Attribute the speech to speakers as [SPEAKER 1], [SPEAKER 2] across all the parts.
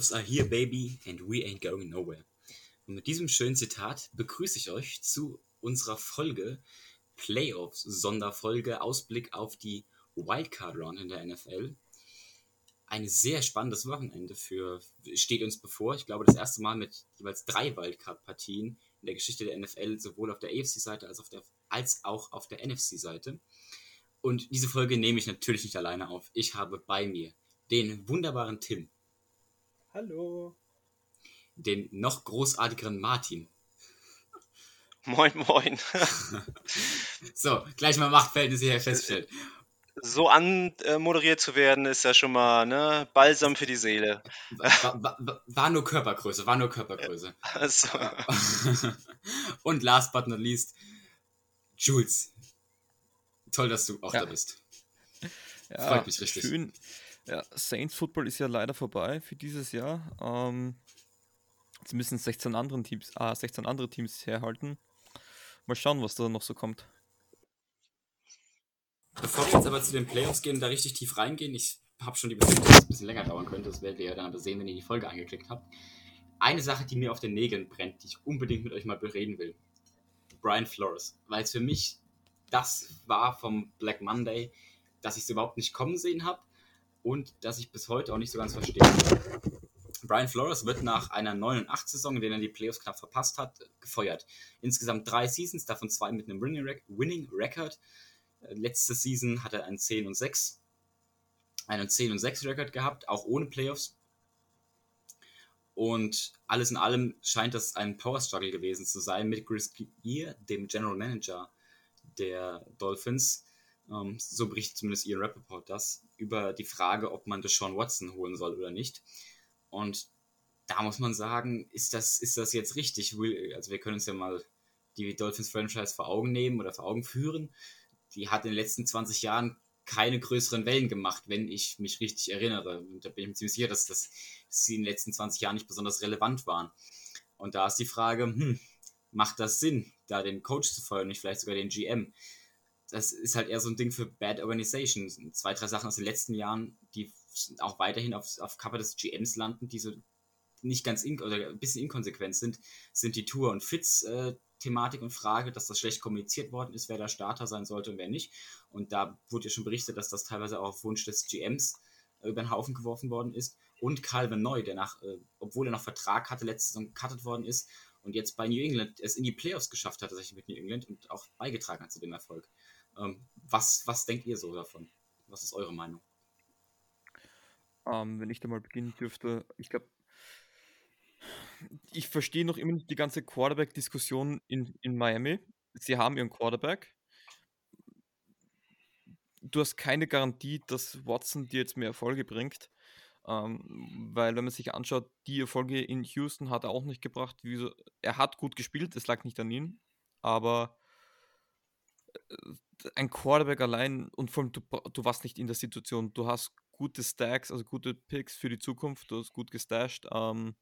[SPEAKER 1] Playoffs are here, baby, and we ain't going nowhere. Und mit diesem schönen Zitat begrüße ich euch zu unserer Folge Playoffs Sonderfolge Ausblick auf die Wildcard Round in der NFL. Ein sehr spannendes Wochenende für steht uns bevor. Ich glaube, das erste Mal mit jeweils drei Wildcard-Partien in der Geschichte der NFL, sowohl auf der AFC-Seite als, als auch auf der NFC-Seite. Und diese Folge nehme ich natürlich nicht alleine auf. Ich habe bei mir den wunderbaren Tim.
[SPEAKER 2] Hallo.
[SPEAKER 1] Den noch großartigeren Martin.
[SPEAKER 3] Moin, moin.
[SPEAKER 1] so, gleich mal Machtverhältnisse hier feststellen.
[SPEAKER 3] So anmoderiert zu werden, ist ja schon mal ne, Balsam für die Seele.
[SPEAKER 1] War, war, war nur Körpergröße, war nur Körpergröße. Also. Und last but not least, Jules. Toll, dass du auch ja. da bist.
[SPEAKER 2] Ja, Freut mich richtig. Schön. Ja, Saints Football ist ja leider vorbei für dieses Jahr. Ähm, jetzt müssen 16, anderen Teams, ah, 16 andere Teams herhalten. Mal schauen, was da noch so kommt.
[SPEAKER 1] Bevor wir jetzt aber zu den Playoffs gehen, da richtig tief reingehen, ich habe schon die Befürchtung, dass es ein bisschen länger dauern könnte. Das werdet ihr ja dann aber sehen, wenn ihr die Folge angeklickt habt. Eine Sache, die mir auf den Nägeln brennt, die ich unbedingt mit euch mal bereden will. Brian Flores. Weil es für mich das war vom Black Monday, dass ich es überhaupt nicht kommen sehen habe und dass ich bis heute auch nicht so ganz verstehe. Brian Flores wird nach einer 9 8 Saison, in der er die Playoffs knapp verpasst hat, gefeuert. Insgesamt drei Seasons, davon zwei mit einem Winning Record. Äh, letzte Season hat er einen 10 und 6, einen 10 und 6 Record gehabt, auch ohne Playoffs. Und alles in allem scheint das ein Power Struggle gewesen zu sein mit Chris Gear, dem General Manager der Dolphins, ähm, so berichtet zumindest Ian Rappaport das, über die Frage, ob man Deshaun Watson holen soll oder nicht. Und da muss man sagen, ist das, ist das jetzt richtig? Also wir können uns ja mal die Dolphins-Franchise vor Augen nehmen oder vor Augen führen. Die hat in den letzten 20 Jahren keine größeren Wellen gemacht, wenn ich mich richtig erinnere. Und da bin ich mir ziemlich sicher, dass, das, dass sie in den letzten 20 Jahren nicht besonders relevant waren. Und da ist die Frage, hm, macht das Sinn, da den Coach zu feuern, nicht vielleicht sogar den GM? Das ist halt eher so ein Ding für Bad Organization. Zwei, drei Sachen aus den letzten Jahren, die auch weiterhin auf, auf Cover des GMs landen, die so nicht ganz in, oder ein bisschen inkonsequent sind, sind die Tour- und Fitz-Thematik und Frage, dass das schlecht kommuniziert worden ist, wer der Starter sein sollte und wer nicht. Und da wurde ja schon berichtet, dass das teilweise auch auf Wunsch des GMs äh, über den Haufen geworfen worden ist. Und Calvin Neu, der nach, äh, obwohl er noch Vertrag hatte, letzte Saison gecuttet worden ist und jetzt bei New England es in die Playoffs geschafft hat, tatsächlich mit New England und auch beigetragen hat zu dem Erfolg. Ähm, was, was denkt ihr so davon? Was ist eure Meinung?
[SPEAKER 2] Ähm, wenn ich da mal beginnen dürfte, ich glaube, ich verstehe noch immer nicht die ganze Quarterback-Diskussion in, in Miami. Sie haben ihren Quarterback. Du hast keine Garantie, dass Watson dir jetzt mehr Erfolge bringt. Ähm, weil, wenn man sich anschaut, die Erfolge in Houston hat er auch nicht gebracht. Er hat gut gespielt, es lag nicht an ihm. Aber ein Quarterback allein und vor allem du, du warst nicht in der Situation. Du hast gute Stacks, also gute Picks für die Zukunft, du hast gut gestasht. Ähm,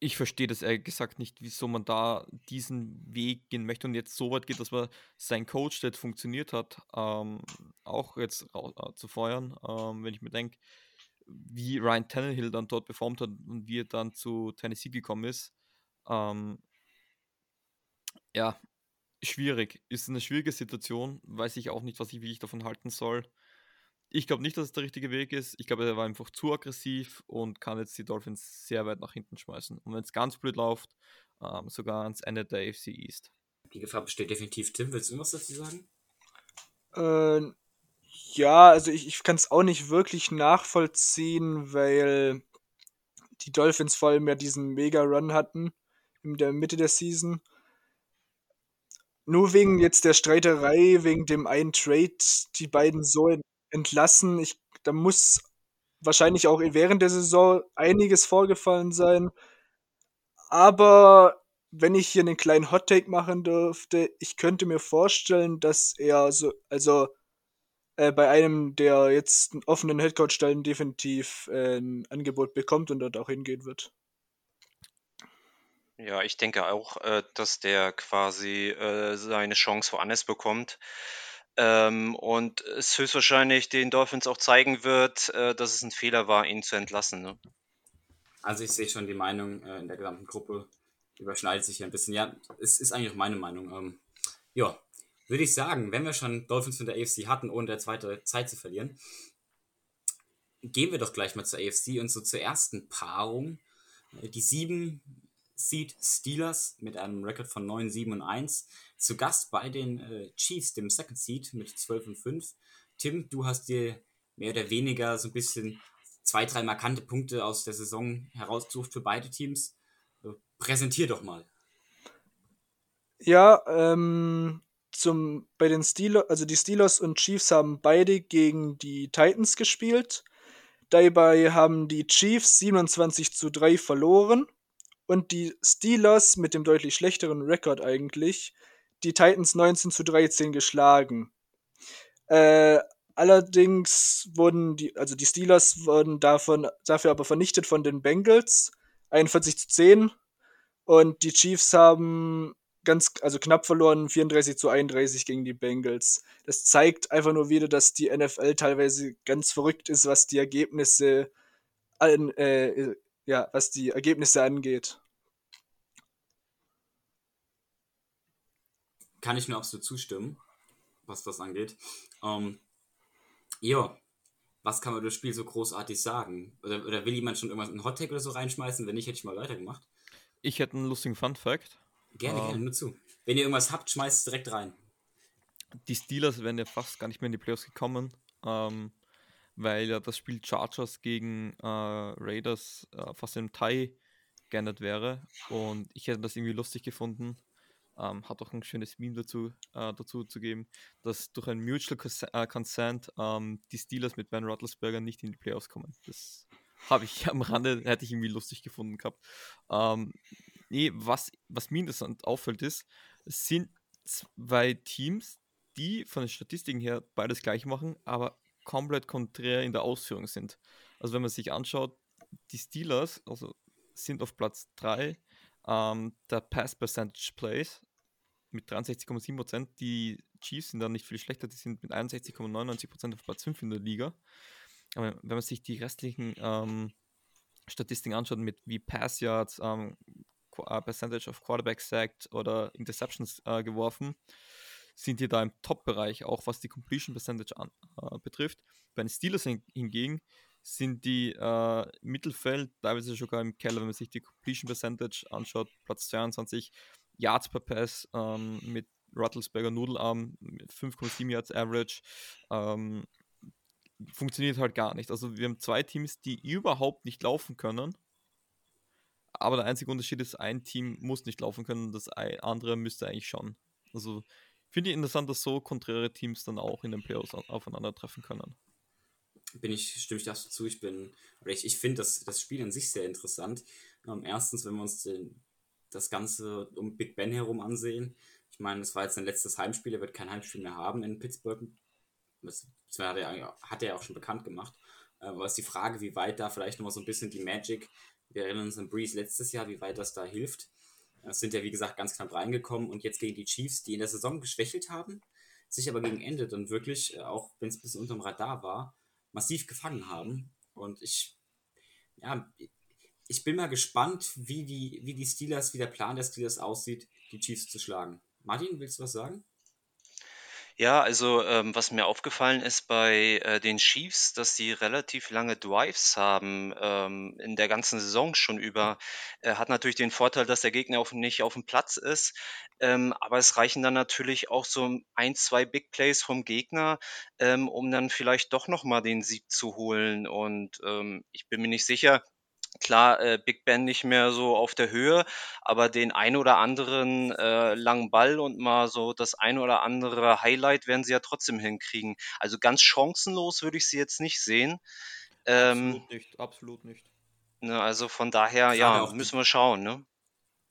[SPEAKER 2] ich verstehe das ehrlich gesagt nicht, wieso man da diesen Weg gehen möchte und jetzt so weit geht, dass man sein Coach, der jetzt funktioniert hat, ähm, auch jetzt äh, zu feuern. Ähm, wenn ich mir denke, wie Ryan Tannehill dann dort performt hat und wie er dann zu Tennessee gekommen ist. Ähm, ja, schwierig. Ist eine schwierige Situation. Weiß ich auch nicht, was ich, wie ich davon halten soll. Ich glaube nicht, dass es der richtige Weg ist. Ich glaube, er war einfach zu aggressiv und kann jetzt die Dolphins sehr weit nach hinten schmeißen. Und wenn es ganz blöd läuft, ähm, sogar ans Ende der AFC East.
[SPEAKER 1] Die Gefahr besteht definitiv. Tim, willst du was dazu sagen?
[SPEAKER 4] Äh, ja, also ich, ich kann es auch nicht wirklich nachvollziehen, weil die Dolphins vor allem ja diesen Mega-Run hatten in der Mitte der Season nur wegen jetzt der Streiterei, wegen dem einen Trade, die beiden so entlassen. Ich, da muss wahrscheinlich auch während der Saison einiges vorgefallen sein. Aber wenn ich hier einen kleinen Hot Take machen dürfte, ich könnte mir vorstellen, dass er so, also äh, bei einem der jetzt offenen Headcoach-Stellen definitiv äh, ein Angebot bekommt und dort auch hingehen wird.
[SPEAKER 3] Ja, ich denke auch, äh, dass der quasi äh, seine Chance woanders bekommt. Ähm, und es höchstwahrscheinlich den Dolphins auch zeigen wird, äh, dass es ein Fehler war, ihn zu entlassen. Ne?
[SPEAKER 1] Also ich sehe schon die Meinung äh, in der gesamten Gruppe überschneidet sich hier ein bisschen. Ja, es ist eigentlich auch meine Meinung. Ähm, ja, würde ich sagen, wenn wir schon Dolphins von der AFC hatten, ohne der zweite Zeit zu verlieren, gehen wir doch gleich mal zur AFC und so zur ersten Paarung. Äh, die sieben Seed Steelers mit einem Rekord von 9, 7 und 1. Zu Gast bei den äh, Chiefs, dem Second Seed mit 12 und 5. Tim, du hast dir mehr oder weniger so ein bisschen zwei, drei markante Punkte aus der Saison herausgesucht für beide Teams. Äh, präsentier doch mal.
[SPEAKER 4] Ja, ähm, zum, bei den Steelers, also die Steelers und Chiefs haben beide gegen die Titans gespielt. Dabei haben die Chiefs 27 zu 3 verloren und die Steelers mit dem deutlich schlechteren Rekord eigentlich die Titans 19 zu 13 geschlagen. Äh, allerdings wurden die, also die Steelers wurden davon, dafür aber vernichtet von den Bengals 41 zu 10 und die Chiefs haben ganz, also knapp verloren, 34 zu 31 gegen die Bengals. Das zeigt einfach nur wieder, dass die NFL teilweise ganz verrückt ist, was die Ergebnisse an, äh, ja, was die Ergebnisse angeht.
[SPEAKER 1] Kann ich nur absolut zustimmen, was das angeht. Ähm, ja, was kann man über das Spiel so großartig sagen? Oder, oder will jemand schon irgendwas in Hottag oder so reinschmeißen? Wenn nicht, hätte ich mal weitergemacht.
[SPEAKER 2] Ich hätte einen lustigen Fun Fact.
[SPEAKER 1] Gerne, ähm, gerne, nur zu. Wenn ihr irgendwas habt, schmeißt es direkt rein.
[SPEAKER 2] Die Steelers wären ja fast gar nicht mehr in die Playoffs gekommen. Ähm, weil ja das Spiel Chargers gegen äh, Raiders äh, fast im Tie geändert wäre. Und ich hätte das irgendwie lustig gefunden. Ähm, hat auch ein schönes Meme dazu, äh, dazu zu geben, dass durch ein Mutual äh, Consent ähm, die Steelers mit Ben Roethlisberger nicht in die Playoffs kommen. Das habe ich am Rande, hätte ich irgendwie lustig gefunden gehabt. Ähm, nee, was, was mir interessant auffällt ist, es sind zwei Teams, die von den Statistiken her beides gleich machen, aber komplett konträr in der Ausführung sind. Also wenn man sich anschaut, die Steelers also sind auf Platz 3 ähm, der Pass Percentage Plays mit 63,7%. Die Chiefs sind dann nicht viel schlechter, die sind mit 61,99% auf Platz 5 in der Liga. Aber wenn man sich die restlichen ähm, Statistiken anschaut, mit wie Pass Yards, ähm, äh, Percentage of Quarterback sacked oder Interceptions äh, geworfen, sind die da im Top-Bereich, auch was die Completion Percentage an, äh, betrifft. Bei den Steelers hingegen sind die äh, Mittelfeld teilweise sogar im Keller, wenn man sich die Completion Percentage anschaut, Platz 22, Yards per Pass ähm, mit Rattlesberger Nudelarm, 5,7 Yards Average. Ähm, funktioniert halt gar nicht. Also wir haben zwei Teams, die überhaupt nicht laufen können. Aber der einzige Unterschied ist, ein Team muss nicht laufen können, das andere müsste eigentlich schon. Also Finde ich interessant, dass so konträre Teams dann auch in den Playoffs aufeinandertreffen können.
[SPEAKER 1] Bin ich, stimme ich dazu Ich bin, ich, ich finde das, das Spiel an sich sehr interessant. Ähm, erstens, wenn wir uns den, das Ganze um Big Ben herum ansehen. Ich meine, das war jetzt sein letztes Heimspiel, er wird kein Heimspiel mehr haben in Pittsburgh. Das, das hat, er, hat er auch schon bekannt gemacht. Aber es ist die Frage, wie weit da vielleicht nochmal so ein bisschen die Magic, wir erinnern uns an Breeze letztes Jahr, wie weit das da hilft. Sind ja, wie gesagt, ganz knapp reingekommen und jetzt gegen die Chiefs, die in der Saison geschwächelt haben, sich aber gegen Ende dann wirklich, äh, auch wenn es ein bisschen unterm Radar war, massiv gefangen haben. Und ich, ja, ich bin mal gespannt, wie die, wie die Steelers, wie der Plan der Steelers aussieht, die Chiefs zu schlagen. Martin, willst du was sagen?
[SPEAKER 3] Ja, also ähm, was mir aufgefallen ist bei äh, den Chiefs, dass sie relativ lange Drives haben ähm, in der ganzen Saison schon über. Äh, hat natürlich den Vorteil, dass der Gegner auf, nicht auf dem Platz ist, ähm, aber es reichen dann natürlich auch so ein, zwei Big Plays vom Gegner, ähm, um dann vielleicht doch nochmal den Sieg zu holen. Und ähm, ich bin mir nicht sicher, Klar, äh, Big Ben nicht mehr so auf der Höhe, aber den ein oder anderen äh, langen Ball und mal so das ein oder andere Highlight werden sie ja trotzdem hinkriegen. Also ganz chancenlos würde ich sie jetzt nicht sehen.
[SPEAKER 2] Ähm, absolut nicht, absolut nicht.
[SPEAKER 3] Ne, also von daher, Gerade ja, müssen wir schauen. Ne?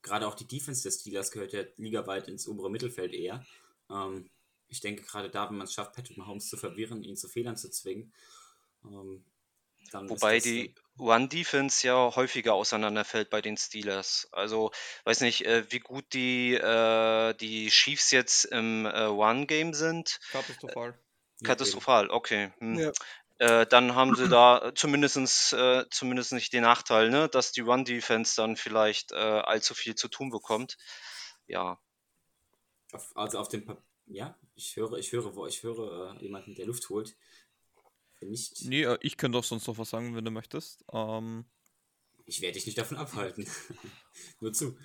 [SPEAKER 1] Gerade auch die Defense des Steelers gehört ja ligaweit ins obere Mittelfeld eher. Ähm, ich denke gerade da, wenn man es schafft, Patrick Mahomes zu verwirren, ihn zu Fehlern zu zwingen, ähm,
[SPEAKER 3] wobei die, One-Defense ja häufiger auseinanderfällt bei den Steelers. Also, weiß nicht, äh, wie gut die, äh, die Chiefs jetzt im äh, One-Game sind.
[SPEAKER 2] Katastrophal.
[SPEAKER 3] Katastrophal, okay. Hm.
[SPEAKER 4] Ja.
[SPEAKER 3] Äh, dann haben sie da zumindest, äh, zumindest nicht den Nachteil, ne, dass die One-Defense dann vielleicht äh, allzu viel zu tun bekommt. Ja.
[SPEAKER 1] Auf, also auf dem Papier, ja, ich höre, ich höre, wo ich höre äh, jemanden, der Luft holt. Nicht,
[SPEAKER 2] Nee, äh, ich könnte auch sonst noch was sagen, wenn du möchtest. Ähm,
[SPEAKER 1] ich werde dich nicht davon abhalten. Nur zu.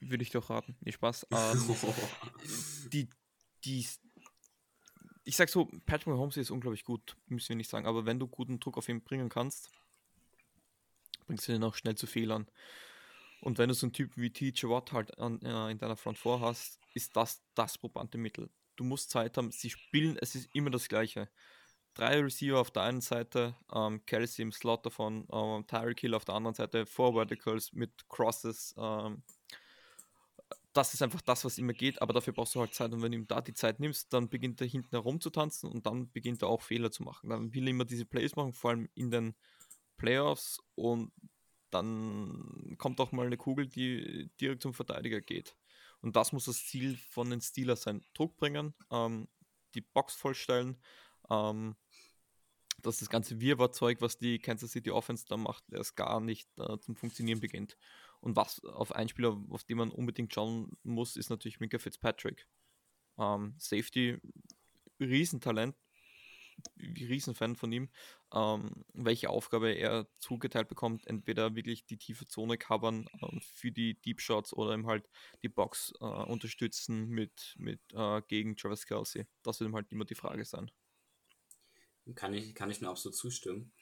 [SPEAKER 2] würde ich doch raten. Nee, Spaß. Ähm, die, die, ich sag so, Patrick Mahomes ist unglaublich gut, müssen wir nicht sagen, aber wenn du guten Druck auf ihn bringen kannst, bringst du ihn auch schnell zu Fehlern. Und wenn du so einen Typen wie TJ Watt halt an, äh, in deiner Front 4 hast, ist das das probante Mittel. Du musst Zeit haben, sie spielen, es ist immer das Gleiche. Drei Receiver auf der einen Seite, ähm, Kelsey im Slot davon, ähm, Tyreek Hill auf der anderen Seite, Four Verticals mit Crosses, ähm, das ist einfach das, was immer geht, aber dafür brauchst du halt Zeit und wenn du ihm da die Zeit nimmst, dann beginnt er hinten herum zu tanzen und dann beginnt er auch Fehler zu machen. Dann will er immer diese Plays machen, vor allem in den Playoffs und dann kommt auch mal eine Kugel, die direkt zum Verteidiger geht. Und das muss das Ziel von den Steelers sein. Druck bringen, ähm, die Box vollstellen, ähm, dass das ganze Wirrwarr-Zeug, was die Kansas City Offense da macht, erst gar nicht äh, zum Funktionieren beginnt. Und was auf einen Spieler, auf den man unbedingt schauen muss, ist natürlich Minka Fitzpatrick. Ähm, Safety, Riesentalent, Riesenfan von ihm. Ähm, welche Aufgabe er zugeteilt bekommt, entweder wirklich die tiefe Zone covern ähm, für die Deep Shots oder ihm halt die Box äh, unterstützen mit, mit äh, gegen Travis Kelsey. Das wird ihm halt immer die Frage sein.
[SPEAKER 1] Kann ich, kann ich nur absolut zustimmen.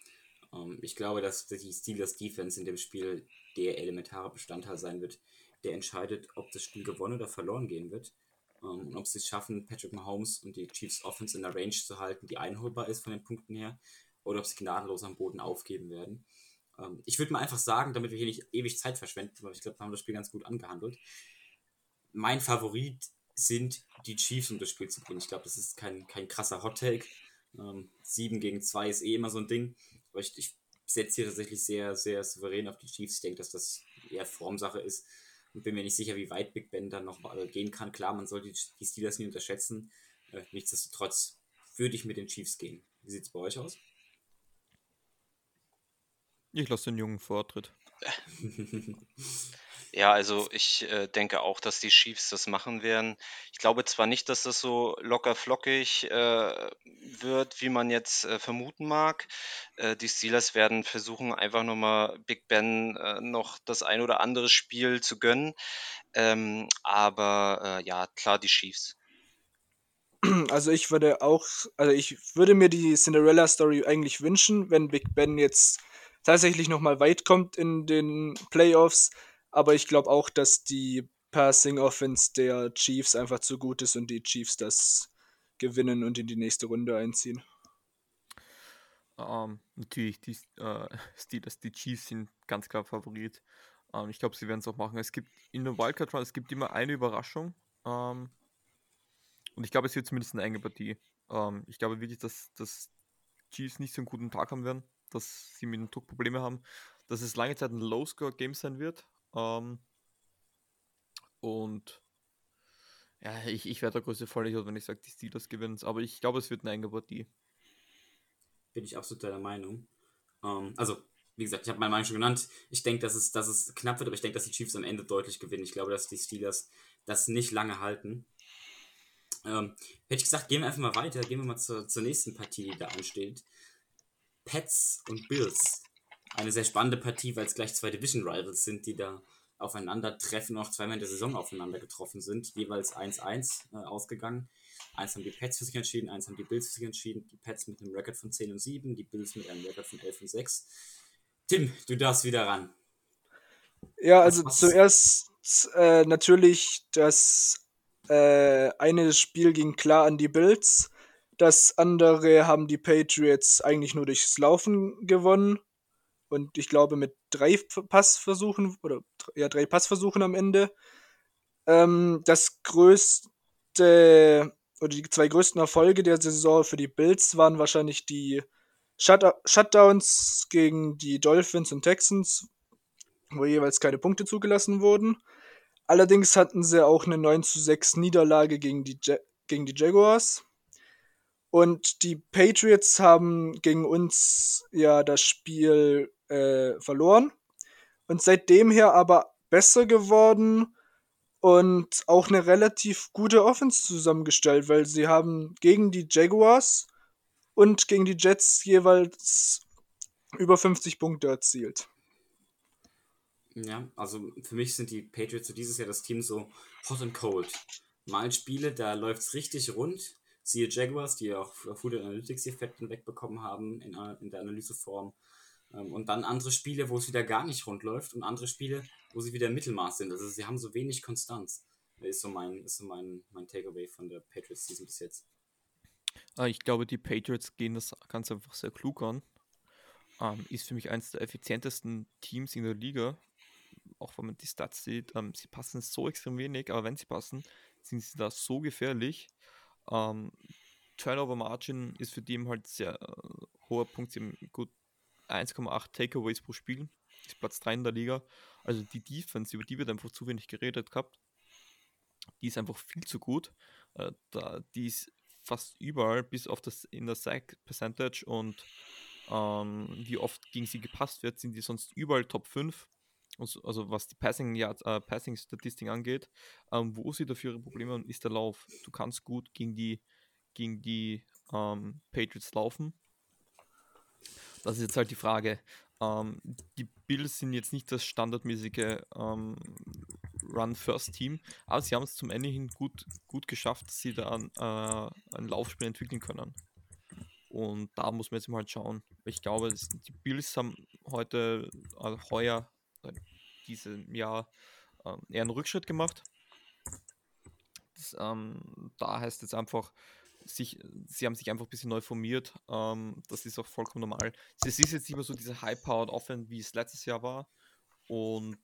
[SPEAKER 1] Ähm, ich glaube, dass die Steelers Defense in dem Spiel der elementare Bestandteil sein wird, der entscheidet, ob das Spiel gewonnen oder verloren gehen wird. Ähm, und ob sie es schaffen, Patrick Mahomes und die Chiefs Offense in der Range zu halten, die einholbar ist von den Punkten her, oder ob sie gnadenlos am Boden aufgeben werden. Ähm, ich würde mal einfach sagen, damit wir hier nicht ewig Zeit verschwenden, weil ich glaube, wir haben das Spiel ganz gut angehandelt. Mein Favorit sind die Chiefs, um das Spiel zu bringen. Ich glaube, das ist kein, kein krasser Hot Take. Ähm, 7 gegen 2 ist eh immer so ein Ding. Aber ich, ich setze hier tatsächlich sehr, sehr souverän auf die Chiefs. Ich denke, dass das eher Formsache ist. Und bin mir nicht sicher, wie weit Big Ben dann noch gehen kann. Klar, man soll die, die Steelers nie unterschätzen. Äh, nichtsdestotrotz würde ich mit den Chiefs gehen. Wie sieht es bei euch aus?
[SPEAKER 2] Ich lasse den Jungen Vortritt.
[SPEAKER 3] Ja, also ich äh, denke auch, dass die Chiefs das machen werden. Ich glaube zwar nicht, dass das so locker flockig äh, wird, wie man jetzt äh, vermuten mag. Äh, die Steelers werden versuchen, einfach nochmal Big Ben äh, noch das ein oder andere Spiel zu gönnen. Ähm, aber äh, ja, klar, die Chiefs.
[SPEAKER 4] Also ich würde auch, also ich würde mir die Cinderella-Story eigentlich wünschen, wenn Big Ben jetzt tatsächlich nochmal weit kommt in den Playoffs. Aber ich glaube auch, dass die Passing Offense der Chiefs einfach zu gut ist und die Chiefs das gewinnen und in die nächste Runde einziehen.
[SPEAKER 2] Ähm, natürlich, die äh, Steelers, die Chiefs sind ganz klar Favorit. Ähm, ich glaube, sie werden es auch machen. Es gibt in der Wildcard Run, es gibt immer eine Überraschung. Ähm, und ich glaube, es wird zumindest eine enge Partie. Ich glaube wirklich, dass, dass Chiefs nicht so einen guten Tag haben werden, dass sie mit dem Druck Probleme haben, dass es lange Zeit ein Low-Score-Game sein wird. Ähm, und ja, ich, ich werde der größte Vollidiot, wenn ich sage, die Steelers gewinnen Aber ich glaube, es wird eine enge Partie.
[SPEAKER 1] Bin ich absolut deiner Meinung. Ähm, also, wie gesagt, ich habe meine Meinung schon genannt. Ich denke, dass es, dass es knapp wird, aber ich denke, dass die Chiefs am Ende deutlich gewinnen. Ich glaube, dass die Steelers das nicht lange halten. Ähm, hätte ich gesagt, gehen wir einfach mal weiter. Gehen wir mal zur, zur nächsten Partie, die da ansteht. Pets und Bills. Eine sehr spannende Partie, weil es gleich zwei Division Rivals sind, die da aufeinandertreffen, noch zweimal in der Saison aufeinander getroffen sind. Jeweils 1-1 äh, ausgegangen. Eins haben die Pets für sich entschieden, eins haben die Bills für sich entschieden. Die Pets mit einem Rekord von 10 und 7, die Bills mit einem Rekord von 11 und 6. Tim, du darfst wieder ran.
[SPEAKER 4] Ja, also zuerst äh, natürlich das äh, eine Spiel ging klar an die Bills. Das andere haben die Patriots eigentlich nur durchs Laufen gewonnen. Und ich glaube mit drei Passversuchen oder ja, drei Passversuchen am Ende. Ähm, das größte oder die zwei größten Erfolge der Saison für die Bills waren wahrscheinlich die Shut Shutdowns gegen die Dolphins und Texans, wo jeweils keine Punkte zugelassen wurden. Allerdings hatten sie auch eine 9 zu 6 Niederlage gegen die, ja gegen die Jaguars. Und die Patriots haben gegen uns ja das Spiel äh, verloren. Und seitdem her aber besser geworden und auch eine relativ gute Offense zusammengestellt, weil sie haben gegen die Jaguars und gegen die Jets jeweils über 50 Punkte erzielt.
[SPEAKER 1] Ja, also für mich sind die Patriots so dieses Jahr das Team so hot and cold. Mal Spiele, da läuft es richtig rund. Siehe Jaguars, die auch Food Analytics Effekte wegbekommen haben in, in der Analyseform. Ähm, und dann andere Spiele, wo es wieder gar nicht rund läuft und andere Spiele, wo sie wieder Mittelmaß sind. Also sie haben so wenig Konstanz. Ist so mein, ist so mein, mein Takeaway von der Patriots Season bis jetzt.
[SPEAKER 2] Ah, ich glaube, die Patriots gehen das ganz einfach sehr klug an. Ähm, ist für mich eines der effizientesten Teams in der Liga. Auch wenn man die Stats sieht, ähm, sie passen so extrem wenig, aber wenn sie passen, sind sie da so gefährlich. Turnover Margin ist für die halt sehr äh, hoher Punkt. Sie haben gut 1,8 Takeaways pro Spiel. Ist Platz 3 in der Liga. Also die Defense, über die wird einfach zu wenig geredet gehabt. Die ist einfach viel zu gut. Äh, die ist fast überall, bis auf das in der Sack Percentage und ähm, wie oft gegen sie gepasst wird, sind die sonst überall Top 5. Also, also was die Passing, ja, äh, Passing Statistik angeht, ähm, wo sie dafür ihre Probleme haben, ist der Lauf. Du kannst gut gegen die, gegen die ähm, Patriots laufen. Das ist jetzt halt die Frage. Ähm, die Bills sind jetzt nicht das standardmäßige ähm, Run-First-Team, aber sie haben es zum Ende hin gut, gut geschafft, dass sie da ein, äh, ein Laufspiel entwickeln können. Und da muss man jetzt mal schauen. Ich glaube, die Bills haben heute, also heuer, äh, diesem Jahr, äh, eher einen Rückschritt gemacht. Das, ähm, da heißt es einfach, sich, sie haben sich einfach ein bisschen neu formiert. Ähm, das ist auch vollkommen normal. Es ist jetzt nicht mehr so diese High-Powered Offense, wie es letztes Jahr war. Und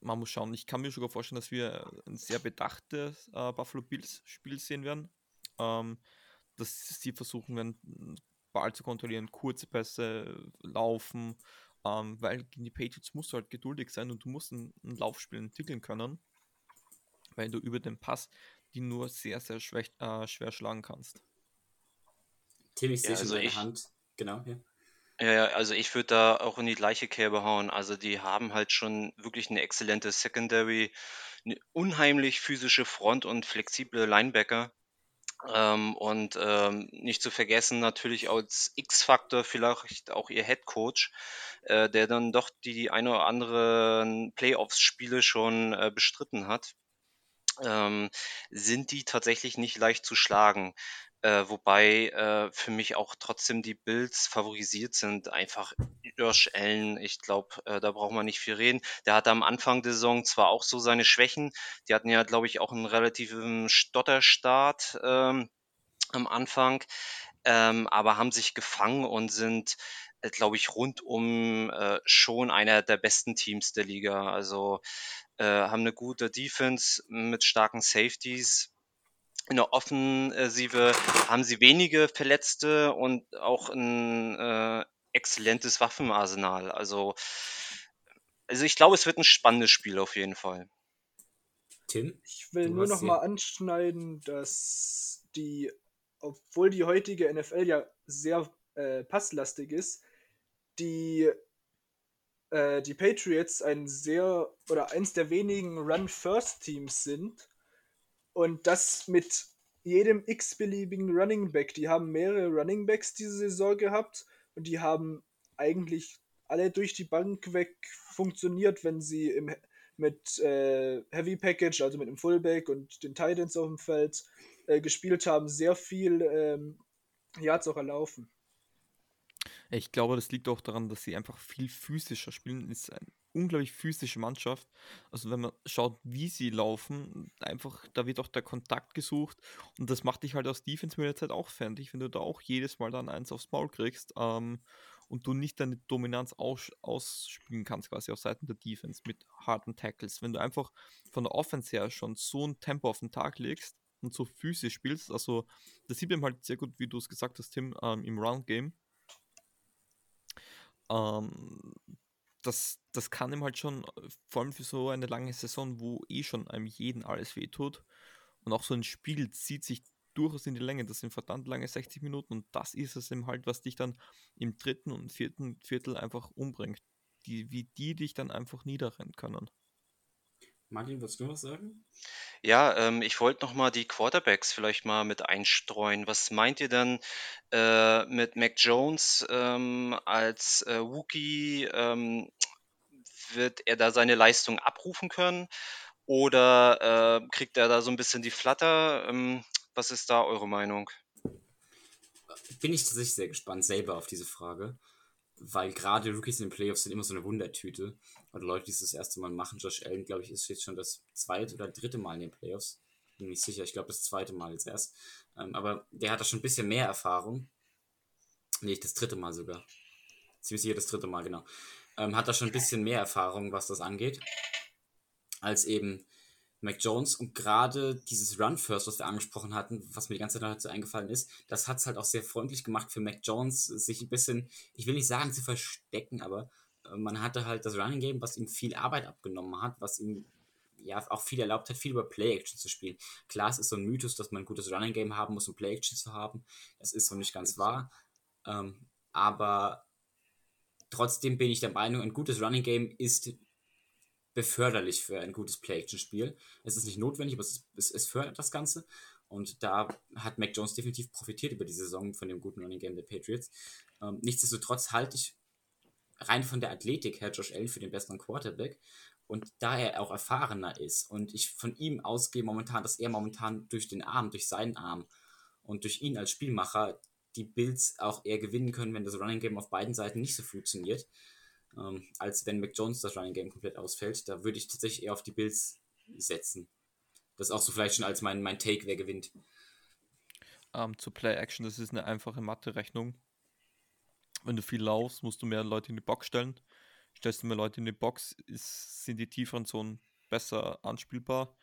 [SPEAKER 2] man muss schauen. Ich kann mir sogar vorstellen, dass wir ein sehr bedachtes äh, Buffalo Bills Spiel sehen werden. Ähm, dass sie versuchen werden, Ball zu kontrollieren, kurze Pässe laufen, ähm, weil gegen die Patriots musst du halt geduldig sein und du musst ein, ein Laufspiel entwickeln können, weil du über den Pass die nur sehr, sehr schwer, äh, schwer schlagen kannst.
[SPEAKER 1] Tim, ich sehe ja, also schon deine Hand. Genau, ja.
[SPEAKER 3] Ja, also ich würde da auch in die gleiche Kerbe hauen. Also die haben halt schon wirklich eine exzellente Secondary, eine unheimlich physische Front und flexible Linebacker. Ähm, und ähm, nicht zu vergessen natürlich als X-Faktor vielleicht auch ihr Head Coach, äh, der dann doch die eine oder andere Playoffs-Spiele schon äh, bestritten hat ähm, sind die tatsächlich nicht leicht zu schlagen. Äh, wobei äh, für mich auch trotzdem die Bills favorisiert sind. Einfach Josh Allen, ich glaube, äh, da braucht man nicht viel reden. Der hatte am Anfang der Saison zwar auch so seine Schwächen, die hatten ja, glaube ich, auch einen relativen Stotterstart ähm, am Anfang, ähm, aber haben sich gefangen und sind äh, glaube ich, rundum äh, schon einer der besten Teams der Liga. Also äh, haben eine gute Defense mit starken Safeties. In der Offensive haben sie wenige Verletzte und auch ein äh, exzellentes Waffenarsenal. Also, also ich glaube, es wird ein spannendes Spiel auf jeden Fall.
[SPEAKER 4] Tim? Ich will nur noch mal anschneiden, dass die, obwohl die heutige NFL ja sehr äh, passlastig ist, die äh, die Patriots ein sehr oder eins der wenigen Run-First-Teams sind und das mit jedem x-beliebigen Running Back. Die haben mehrere Running Backs diese Saison gehabt und die haben eigentlich alle durch die Bank weg funktioniert, wenn sie im, mit äh, Heavy Package, also mit dem Fullback und den Titans auf dem Feld äh, gespielt haben, sehr viel ähm, Yards auch erlaufen.
[SPEAKER 2] Ich glaube, das liegt auch daran, dass sie einfach viel physischer spielen. Es ist eine unglaublich physische Mannschaft. Also wenn man schaut, wie sie laufen, einfach, da wird auch der Kontakt gesucht und das macht dich halt aus Defense mit der Zeit auch fertig, wenn du da auch jedes Mal dann eins aufs Maul kriegst ähm, und du nicht deine Dominanz aus, ausspielen kannst, quasi auf Seiten der Defense mit harten Tackles. Wenn du einfach von der Offense her schon so ein Tempo auf den Tag legst und so physisch spielst, also das sieht man halt sehr gut, wie du es gesagt hast, Tim, ähm, im Round-Game Ähm, das, das kann ihm halt schon, äh, vor allem für so eine lange Saison, wo eh schon einem jeden alles wehtut. Und auch so ein Spiel zieht sich durchaus in die Länge. Das sind verdammt lange 60 Minuten und das ist es eben halt, was dich dann im dritten und vierten Viertel einfach umbringt. Die, wie die dich dann einfach niederrennen können.
[SPEAKER 1] Martin, willst du was sagen?
[SPEAKER 3] Ja, ähm, ich wollte noch mal die Quarterbacks vielleicht mal mit einstreuen. Was meint ihr denn äh, mit Mac Jones ähm, als äh, Wookie? Ähm, wird er da seine Leistung abrufen können? Oder äh, kriegt er da so ein bisschen die Flatter? Ähm, was ist da eure Meinung?
[SPEAKER 1] Bin ich tatsächlich sehr gespannt selber auf diese Frage weil gerade Rookies in den Playoffs sind immer so eine Wundertüte. Oder Leute, die es das erste Mal machen. Josh Allen, glaube ich, ist jetzt schon das zweite oder dritte Mal in den Playoffs. Bin nicht sicher, ich glaube das zweite Mal jetzt erst. Ähm, aber der hat da schon ein bisschen mehr Erfahrung. Nee, das dritte Mal sogar. Ziemlich sicher das dritte Mal, genau. Ähm, hat da schon ein bisschen mehr Erfahrung, was das angeht. Als eben Mac Jones und gerade dieses Run First, was wir angesprochen hatten, was mir die ganze Zeit dazu eingefallen ist, das hat es halt auch sehr freundlich gemacht für Mac Jones, sich ein bisschen, ich will nicht sagen zu verstecken, aber man hatte halt das Running Game, was ihm viel Arbeit abgenommen hat, was ihm ja auch viel erlaubt hat, viel über Play-Action zu spielen. Klar, es ist so ein Mythos, dass man ein gutes Running Game haben muss, um Play-Action zu haben. Das ist so nicht ganz wahr. Ähm, aber trotzdem bin ich der Meinung, ein gutes Running Game ist beförderlich für ein gutes Play-Action-Spiel. Es ist nicht notwendig, aber es, es, es, fördert das Ganze. Und da hat Mac Jones definitiv profitiert über die Saison von dem guten Running Game der Patriots. Ähm, nichtsdestotrotz halte ich rein von der Athletik her Josh Allen für den besseren Quarterback. Und da er auch erfahrener ist und ich von ihm ausgehe momentan, dass er momentan durch den Arm, durch seinen Arm und durch ihn als Spielmacher die Bills auch eher gewinnen können, wenn das Running Game auf beiden Seiten nicht so funktioniert ähm, als wenn Mac das Running Game komplett ausfällt. Da würde ich tatsächlich eher auf die Bills setzen. Das auch so vielleicht schon als mein, mein Take, wer gewinnt.
[SPEAKER 2] Um, ähm, zu Play Action, das ist eine einfache Mathe-Rechnung. Wenn du viel laufst, musst du mehr Leute in die Box stellen. Stellst du mehr Leute in die Box, ist, sind die tieferen Zonen besser anspielbar.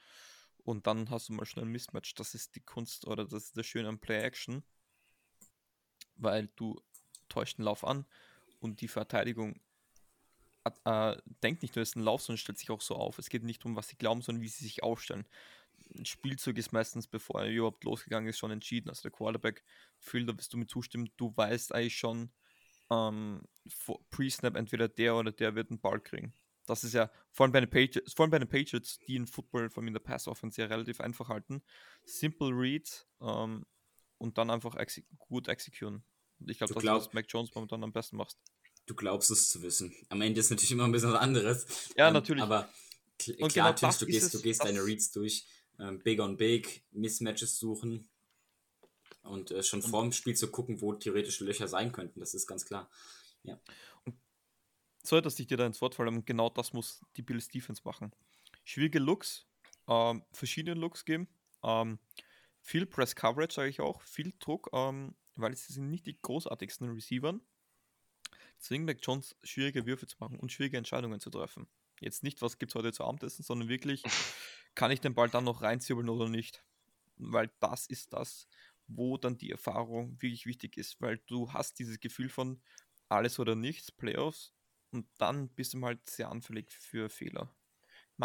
[SPEAKER 2] Und dann hast du mal schnell ein Mismatch. Das ist die Kunst oder das ist das Schöne an Play Action. Weil du täuscht den Lauf an und die Verteidigung äh, denkt nicht nur, es ist ein Lauf, sondern stellt sich auch so auf. Es geht nicht um, was sie glauben, sondern wie sie sich aufstellen. Ein Spielzug ist meistens, bevor er überhaupt losgegangen ist, schon entschieden. Also der Quarterback fühlt, da wirst du mir zustimmen, du weißt eigentlich schon, ähm, Pre-Snap entweder der oder der wird einen Ball kriegen. Das ist ja vor allem bei den Patriots, vor allem bei den Patriots die in Football, vor allem in der Pass-Offense, ja relativ einfach halten. Simple Reads ähm, und dann einfach exe gut exekutieren. Ich glaube, das glaub, ist, was Mac Jones momentan am besten macht
[SPEAKER 1] du glaubst es zu wissen. Am Ende ist natürlich immer ein bisschen was anderes.
[SPEAKER 2] Ja, ähm, natürlich.
[SPEAKER 1] Aber klar, genau du gehst, du gehst deine Reads durch, ähm, Big on Big, Mismatches suchen und äh, schon vor dem Spiel zu gucken, wo theoretische Löcher sein könnten. Das ist ganz klar. Ja. Und
[SPEAKER 2] so, dass ich dir da ins Wort falle, genau das muss die Bills Defense machen. Schwierige Looks, ähm, verschiedene Looks geben, ähm, viel Press Coverage, sage ich auch, viel Druck, ähm, weil es sind nicht die großartigsten Receivern zwingen Mac Jones schwierige Würfe zu machen und schwierige Entscheidungen zu treffen. Jetzt nicht, was gibt es heute zu Abendessen, sondern wirklich, kann ich den Ball dann noch reinzirbeln oder nicht? Weil das ist das, wo dann die Erfahrung wirklich wichtig ist, weil du hast dieses Gefühl von alles oder nichts, Playoffs, und dann bist du halt sehr anfällig für Fehler.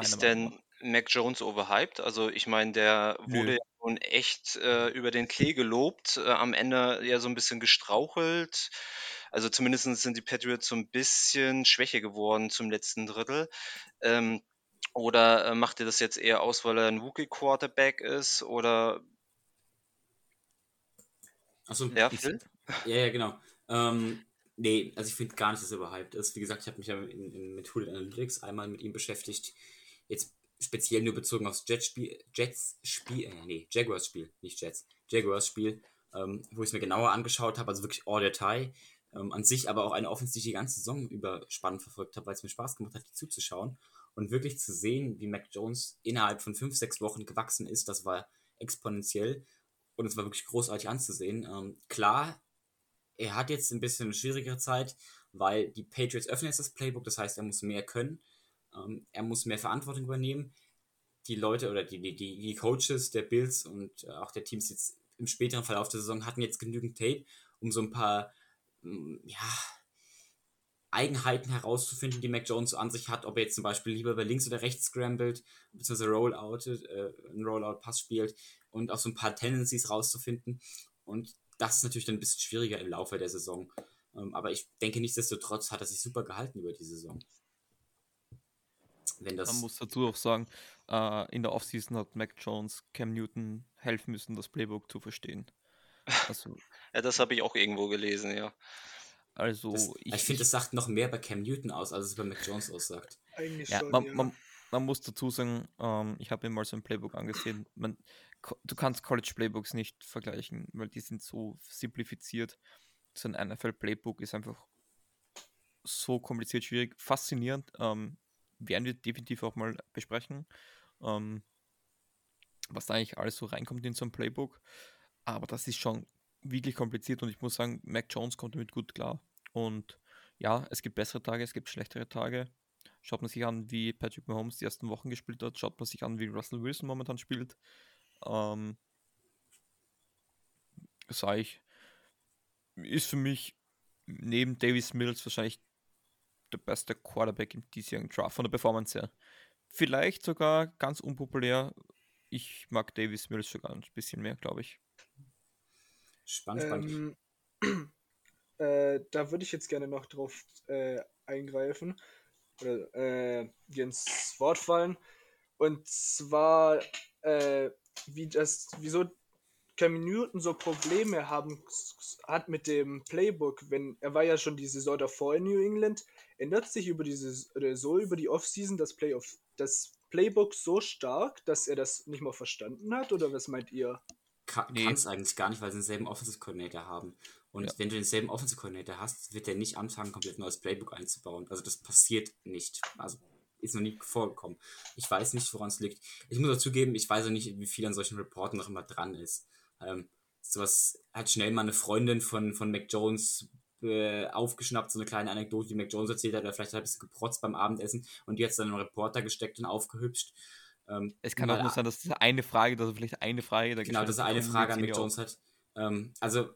[SPEAKER 3] Ist denn Mac Jones overhyped? Also ich meine, der wurde ja schon echt äh, über den Klee gelobt, äh, am Ende ja so ein bisschen gestrauchelt. Also zumindest sind die Patriots so ein bisschen schwächer geworden zum letzten Drittel. Ähm, oder äh, macht ihr das jetzt eher aus, weil er ein Rookie-Quarterback ist? Oder.
[SPEAKER 1] Achso, ja, Phil? Ja, ja, genau. Ähm, nee, also ich finde gar nicht, dass er überhyped ist. Wie gesagt, ich habe mich ja in, in, mit Hooded Analytics einmal mit ihm beschäftigt. Jetzt speziell nur bezogen aufs Jets-Spiel, Jets-Spiel, äh, nee, Jaguars-Spiel, nicht Jets, Jaguars-Spiel, ähm, wo ich es mir genauer angeschaut habe, also wirklich all Detail. Ähm, an sich aber auch eine Offense, die ich die ganze Saison über spannend verfolgt habe, weil es mir Spaß gemacht hat, die zuzuschauen und wirklich zu sehen, wie Mac Jones innerhalb von fünf, sechs Wochen gewachsen ist, das war exponentiell und es war wirklich großartig anzusehen. Ähm, klar, er hat jetzt ein bisschen eine schwierigere Zeit, weil die Patriots öffnen jetzt das Playbook, das heißt, er muss mehr können, ähm, er muss mehr Verantwortung übernehmen. Die Leute oder die, die, die Coaches der Bills und äh, auch der Teams jetzt im späteren Verlauf der Saison hatten jetzt genügend Tape, um so ein paar ja, Eigenheiten herauszufinden, die Mac Jones so an sich hat, ob er jetzt zum Beispiel lieber über links oder rechts scrambled, beziehungsweise Rollout, äh, einen Rollout-Pass spielt und auch so ein paar Tendencies rauszufinden. Und das ist natürlich dann ein bisschen schwieriger im Laufe der Saison. Ähm, aber ich denke, nichtsdestotrotz hat er sich super gehalten über die Saison.
[SPEAKER 2] Wenn das Man muss dazu auch sagen, äh, in der Offseason hat Mac Jones Cam Newton helfen müssen, das Playbook zu verstehen.
[SPEAKER 3] Also, ja, das habe ich auch irgendwo gelesen, ja.
[SPEAKER 1] Also das, ich, ich finde, das sagt noch mehr bei Cam Newton aus, als es bei Mac Jones aussagt.
[SPEAKER 2] Eigentlich ja, schon, man, ja. Man, man, muss dazu sagen, ähm, ich habe mir mal so ein Playbook angesehen. Man, du kannst College Playbooks nicht vergleichen, weil die sind so simplifiziert. So ein NFL Playbook ist einfach so kompliziert, schwierig, faszinierend. Ähm, werden wir definitiv auch mal besprechen, ähm, was da eigentlich alles so reinkommt in so ein Playbook. Aber das ist schon wirklich kompliziert und ich muss sagen, Mac Jones kommt damit gut klar. Und ja, es gibt bessere Tage, es gibt schlechtere Tage. Schaut man sich an, wie Patrick Mahomes die ersten Wochen gespielt hat, schaut man sich an, wie Russell Wilson momentan spielt. Ähm, sage ich, ist für mich neben Davis Mills wahrscheinlich der beste Quarterback im diesjährigen Draft von der Performance her. Vielleicht sogar ganz unpopulär. Ich mag Davis Mills sogar ein bisschen mehr, glaube ich.
[SPEAKER 4] Spannend, spannend. Ähm, äh, da würde ich jetzt gerne noch drauf äh, eingreifen oder äh, dir ins Wort fallen. Und zwar, äh, wie das, wieso Cam Newton so Probleme haben hat mit dem Playbook, wenn er war ja schon die Saison davor in New England, ändert sich über diese oder so über die Offseason das Playoff das Playbook so stark, dass er das nicht mal verstanden hat oder was meint ihr?
[SPEAKER 1] Kann es nee. eigentlich gar nicht, weil sie denselben Offensive Coordinator haben. Und ja. wenn du denselben Offensive Coordinator hast, wird der nicht anfangen, komplett neues Playbook einzubauen. Also das passiert nicht. Also ist noch nie vorgekommen. Ich weiß nicht, woran es liegt. Ich muss auch zugeben, ich weiß auch nicht, wie viel an solchen Reporten noch immer dran ist. Ähm, sowas hat schnell mal eine Freundin von, von Mac Jones äh, aufgeschnappt, so eine kleine Anekdote, die Mac Jones erzählt hat, oder vielleicht hat er ein bisschen geprotzt beim Abendessen und die hat es dann einem Reporter gesteckt und aufgehübscht.
[SPEAKER 2] Ähm, es kann auch nur sein, dass das eine Frage, dass er vielleicht eine Frage
[SPEAKER 1] da Genau, dass er eine Frage an Mick Jones hat. Ähm, also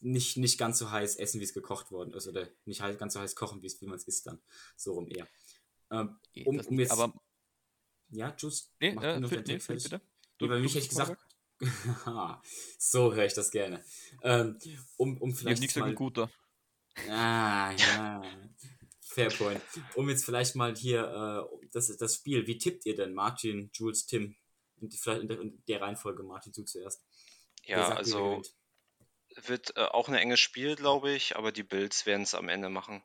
[SPEAKER 1] nicht, nicht ganz so heiß essen, wie es gekocht worden ist, oder nicht ganz so heiß kochen, wie man es isst dann. So rum eher. Ähm, um, um jetzt, aber ja, Juice, nee, mach äh, für, nee, bitte. Du, bei mich hätte ich gesagt, so höre ich das gerne. Ähm, um, um vielleicht
[SPEAKER 2] nichts mal... guter.
[SPEAKER 1] Ah, ja. Fair point. Um jetzt vielleicht mal hier äh, das, das Spiel, wie tippt ihr denn Martin, Jules, Tim? In, vielleicht in der, in der Reihenfolge, Martin, du zuerst.
[SPEAKER 3] Ja, also wird äh, auch ein enges Spiel, glaube ich, aber die Bills werden es am Ende machen.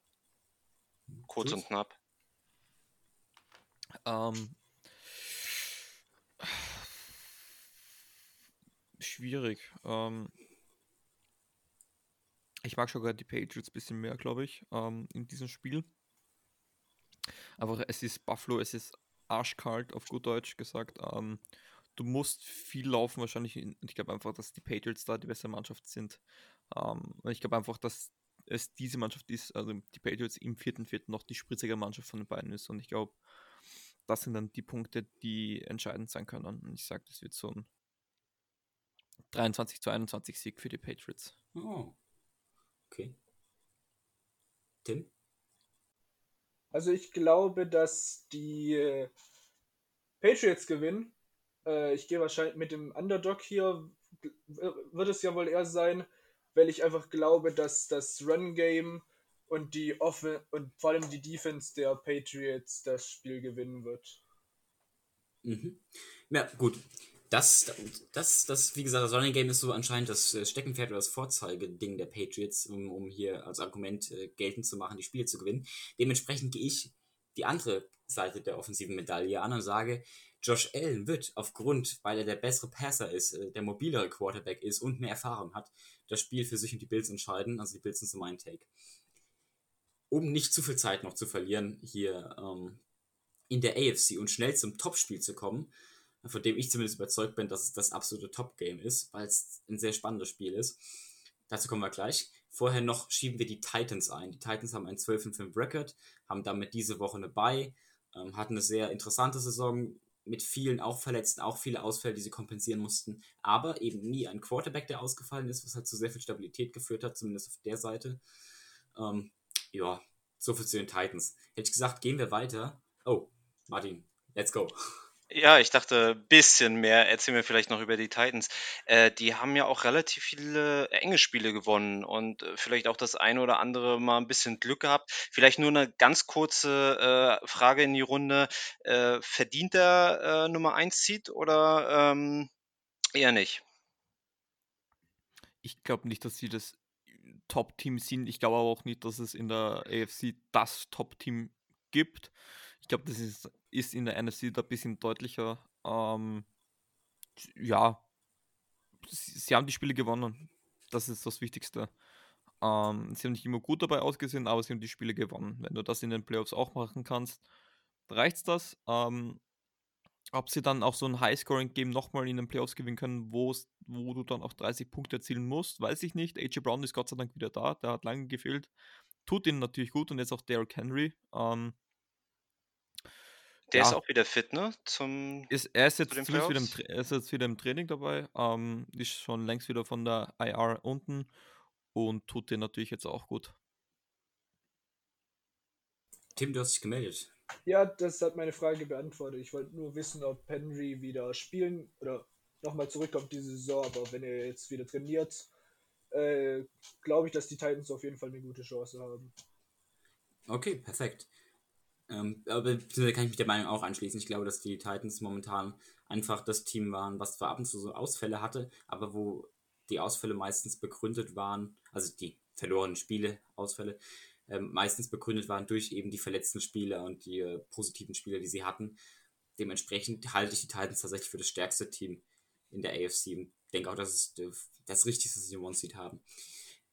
[SPEAKER 3] Kurz Jules? und knapp.
[SPEAKER 2] Ähm, schwierig. Ähm, ich mag sogar die Patriots ein bisschen mehr, glaube ich, ähm, in diesem Spiel. Aber es ist Buffalo, es ist arschkalt, auf gut Deutsch gesagt. Ähm, du musst viel laufen wahrscheinlich. Ich glaube einfach, dass die Patriots da die bessere Mannschaft sind. Ähm, ich glaube einfach, dass es diese Mannschaft ist, also die Patriots im vierten Viertel noch die spritzige Mannschaft von den beiden ist. Und ich glaube, das sind dann die Punkte, die entscheidend sein können. Und ich sage, das wird so ein 23 zu 21 Sieg für die Patriots.
[SPEAKER 1] Oh. Okay. Tim?
[SPEAKER 4] Also ich glaube, dass die äh, Patriots gewinnen. Äh, ich gehe wahrscheinlich mit dem Underdog hier, wird es ja wohl eher sein, weil ich einfach glaube, dass das Run-Game und die Offen und vor allem die Defense der Patriots das Spiel gewinnen wird.
[SPEAKER 1] Mhm. Ja, gut. Das, das, das, wie gesagt, das Running Game ist so anscheinend das äh, Steckenpferd oder das Vorzeigeding der Patriots, um, um hier als Argument äh, geltend zu machen, die Spiele zu gewinnen. Dementsprechend gehe ich die andere Seite der offensiven Medaille an und sage, Josh Allen wird aufgrund, weil er der bessere Passer ist, äh, der mobilere Quarterback ist und mehr Erfahrung hat, das Spiel für sich und die Bills entscheiden. Also die Bills sind so mein Take. Um nicht zu viel Zeit noch zu verlieren, hier ähm, in der AFC und schnell zum Topspiel zu kommen, von dem ich zumindest überzeugt bin, dass es das absolute Top-Game ist, weil es ein sehr spannendes Spiel ist. Dazu kommen wir gleich. Vorher noch schieben wir die Titans ein. Die Titans haben einen 12-5 Record, haben damit diese Woche eine Bye, ähm, hatten eine sehr interessante Saison mit vielen auch Verletzten, auch viele Ausfälle, die sie kompensieren mussten, aber eben nie ein Quarterback, der ausgefallen ist, was halt zu sehr viel Stabilität geführt hat, zumindest auf der Seite. Ähm, ja, So viel zu den Titans. Hätte ich gesagt, gehen wir weiter. Oh, Martin, let's go.
[SPEAKER 3] Ja, ich dachte, bisschen mehr. Erzähl mir vielleicht noch über die Titans. Äh, die haben ja auch relativ viele enge Spiele gewonnen und äh, vielleicht auch das eine oder andere mal ein bisschen Glück gehabt. Vielleicht nur eine ganz kurze äh, Frage in die Runde. Äh, verdient der äh, Nummer 1 Seed oder ähm, eher nicht?
[SPEAKER 2] Ich glaube nicht, dass sie das Top-Team sind. Ich glaube aber auch nicht, dass es in der AFC das Top-Team gibt. Ich glaube, das ist, ist in der NFC da ein bisschen deutlicher. Ähm, ja, sie, sie, haben die Spiele gewonnen. Das ist das Wichtigste. Ähm, sie haben nicht immer gut dabei ausgesehen, aber sie haben die Spiele gewonnen. Wenn du das in den Playoffs auch machen kannst, reicht das. Ähm, ob sie dann auch so ein High-Scoring-Game nochmal in den Playoffs gewinnen können, wo du dann auch 30 Punkte erzielen musst, weiß ich nicht. AJ Brown ist Gott sei Dank wieder da, der hat lange gefehlt. Tut ihnen natürlich gut und jetzt auch Derrick Henry. Ähm,
[SPEAKER 3] der ja. ist auch wieder fit, ne? Zum,
[SPEAKER 2] ist, er, ist jetzt wieder im, er ist jetzt wieder im Training dabei, ähm, ist schon längst wieder von der IR unten und tut dir natürlich jetzt auch gut.
[SPEAKER 1] Tim, du hast dich gemeldet.
[SPEAKER 4] Ja, das hat meine Frage beantwortet. Ich wollte nur wissen, ob Henry wieder spielen oder nochmal zurückkommt diese Saison, aber wenn er jetzt wieder trainiert, äh, glaube ich, dass die Titans auf jeden Fall eine gute Chance haben.
[SPEAKER 1] Okay, perfekt. Ähm, aber da kann ich mich der Meinung auch anschließen. Ich glaube, dass die Titans momentan einfach das Team waren, was zwar ab und zu so Ausfälle hatte, aber wo die Ausfälle meistens begründet waren, also die verlorenen Spiele, Ausfälle, ähm, meistens begründet waren durch eben die verletzten Spieler und die äh, positiven Spieler, die sie hatten. Dementsprechend halte ich die Titans tatsächlich für das stärkste Team in der AFC und denke auch, dass es äh, das Richtigste, was sie im One-Seed haben.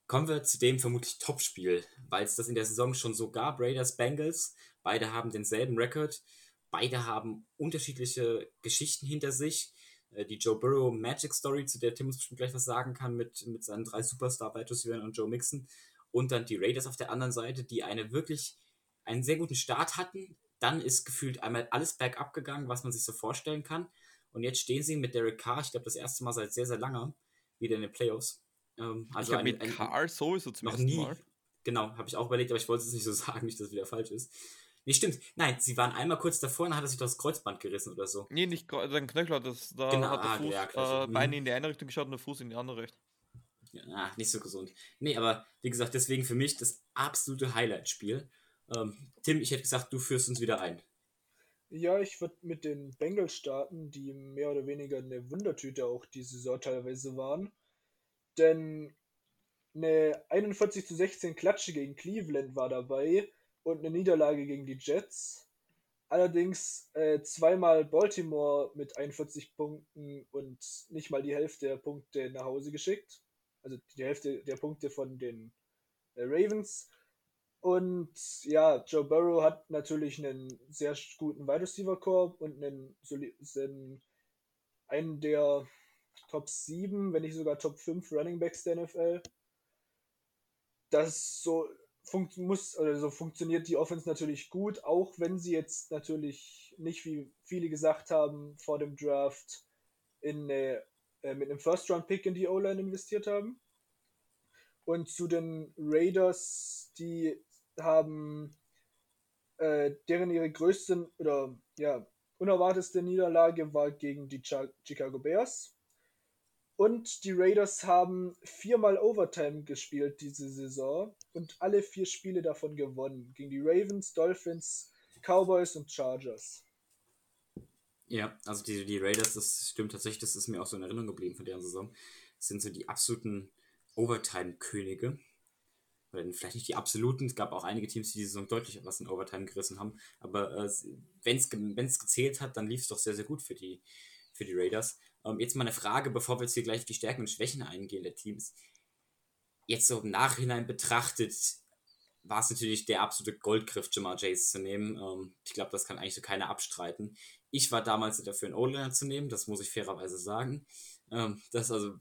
[SPEAKER 1] Kommen wir zu dem vermutlich Topspiel, weil es das in der Saison schon so gab, Raiders Bengals. Beide haben denselben Rekord. Beide haben unterschiedliche Geschichten hinter sich. Äh, die Joe Burrow Magic Story, zu der Tim uns bestimmt gleich was sagen kann, mit, mit seinen drei Superstar-Wide und Joe Mixon. Und dann die Raiders auf der anderen Seite, die eine wirklich einen sehr guten Start hatten. Dann ist gefühlt einmal alles bergab gegangen, was man sich so vorstellen kann. Und jetzt stehen sie mit Derek Carr, ich glaube das erste Mal seit sehr, sehr langer, wieder in den Playoffs.
[SPEAKER 2] Ähm, also ich habe mit ein, Carr sowieso zum
[SPEAKER 1] noch nie, Mal. Genau, habe ich auch überlegt, aber ich wollte es nicht so sagen, nicht, dass es wieder falsch ist. Nee, stimmt. Nein, sie waren einmal kurz davor und dann hat er sich das Kreuzband gerissen oder so.
[SPEAKER 2] Nee, nicht sein Knöchel, das, da genau, hat der ah, Fuß, ja, äh, mhm. Beine in die eine Richtung geschaut und der Fuß in die andere Richtung.
[SPEAKER 1] Ja, ah, nicht so gesund. Nee, aber wie gesagt, deswegen für mich das absolute Highlight-Spiel. Ähm, Tim, ich hätte gesagt, du führst uns wieder ein.
[SPEAKER 4] Ja, ich würde mit den Bengals starten, die mehr oder weniger eine Wundertüte auch diese Saison teilweise waren. Denn eine 41 zu 16 Klatsche gegen Cleveland war dabei und eine Niederlage gegen die Jets. Allerdings äh, zweimal Baltimore mit 41 Punkten und nicht mal die Hälfte der Punkte nach Hause geschickt. Also die Hälfte der Punkte von den äh, Ravens. Und ja, Joe Burrow hat natürlich einen sehr guten Wide Receiver Core und einen, einen der Top 7, wenn nicht sogar Top 5 Running Backs der NFL. Das so muss, oder so funktioniert die Offense natürlich gut, auch wenn sie jetzt natürlich nicht, wie viele gesagt haben, vor dem Draft in eine, äh, mit einem First-Round-Pick in die O-Line investiert haben. Und zu den Raiders, die haben äh, deren ihre größte oder ja, unerwartetste Niederlage war gegen die Chicago Bears. Und die Raiders haben viermal Overtime gespielt diese Saison und alle vier Spiele davon gewonnen. Gegen die Ravens, Dolphins, Cowboys und Chargers.
[SPEAKER 1] Ja, also die, die Raiders, das stimmt tatsächlich, das ist mir auch so in Erinnerung geblieben von deren Saison. Das sind so die absoluten Overtime-Könige. Oder vielleicht nicht die absoluten, es gab auch einige Teams, die die Saison deutlich was in Overtime gerissen haben. Aber äh, wenn es gezählt hat, dann lief es doch sehr, sehr gut für die, für die Raiders. Ähm, jetzt mal eine Frage, bevor wir jetzt hier gleich die Stärken und Schwächen eingehen der Teams. Jetzt so im Nachhinein betrachtet, war es natürlich der absolute Goldgriff, Jamar Chase zu nehmen. Ähm, ich glaube, das kann eigentlich so keiner abstreiten. Ich war damals dafür, einen O-Liner zu nehmen, das muss ich fairerweise sagen. Ähm, das also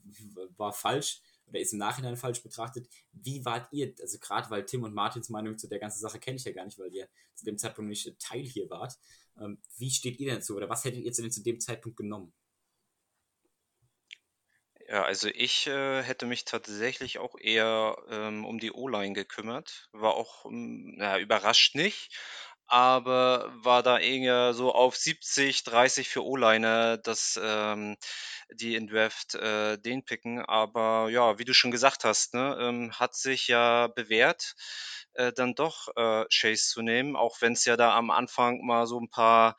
[SPEAKER 1] war falsch oder ist im Nachhinein falsch betrachtet. Wie wart ihr, also gerade weil Tim und Martins Meinung zu der ganzen Sache kenne ich ja gar nicht, weil ihr zu dem Zeitpunkt nicht Teil hier wart. Ähm, wie steht ihr dazu oder was hättet ihr zu dem Zeitpunkt genommen?
[SPEAKER 3] Ja, also ich äh, hätte mich tatsächlich auch eher ähm, um die O-Line gekümmert. War auch, ähm, na, überrascht nicht, aber war da eher so auf 70, 30 für O-Liner, dass ähm, die in Draft äh, den picken. Aber ja, wie du schon gesagt hast, ne, ähm, hat sich ja bewährt, äh, dann doch äh, Chase zu nehmen, auch wenn es ja da am Anfang mal so ein paar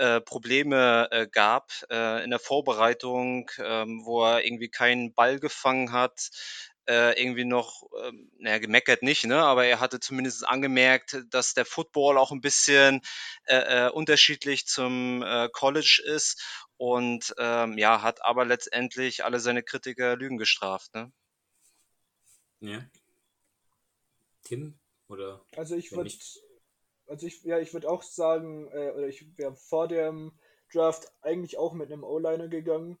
[SPEAKER 3] äh, Probleme äh, gab äh, in der Vorbereitung, ähm, wo er irgendwie keinen Ball gefangen hat, äh, irgendwie noch, ähm, naja, gemeckert nicht, ne? aber er hatte zumindest angemerkt, dass der Football auch ein bisschen äh, unterschiedlich zum äh, College ist und ähm, ja, hat aber letztendlich alle seine Kritiker Lügen gestraft. Ne?
[SPEAKER 1] Ja. Tim? Oder
[SPEAKER 4] Also ich würde,
[SPEAKER 1] nicht.
[SPEAKER 4] Also ich, ja, ich würde auch sagen, äh, oder ich wäre vor dem Draft eigentlich auch mit einem O-Liner gegangen,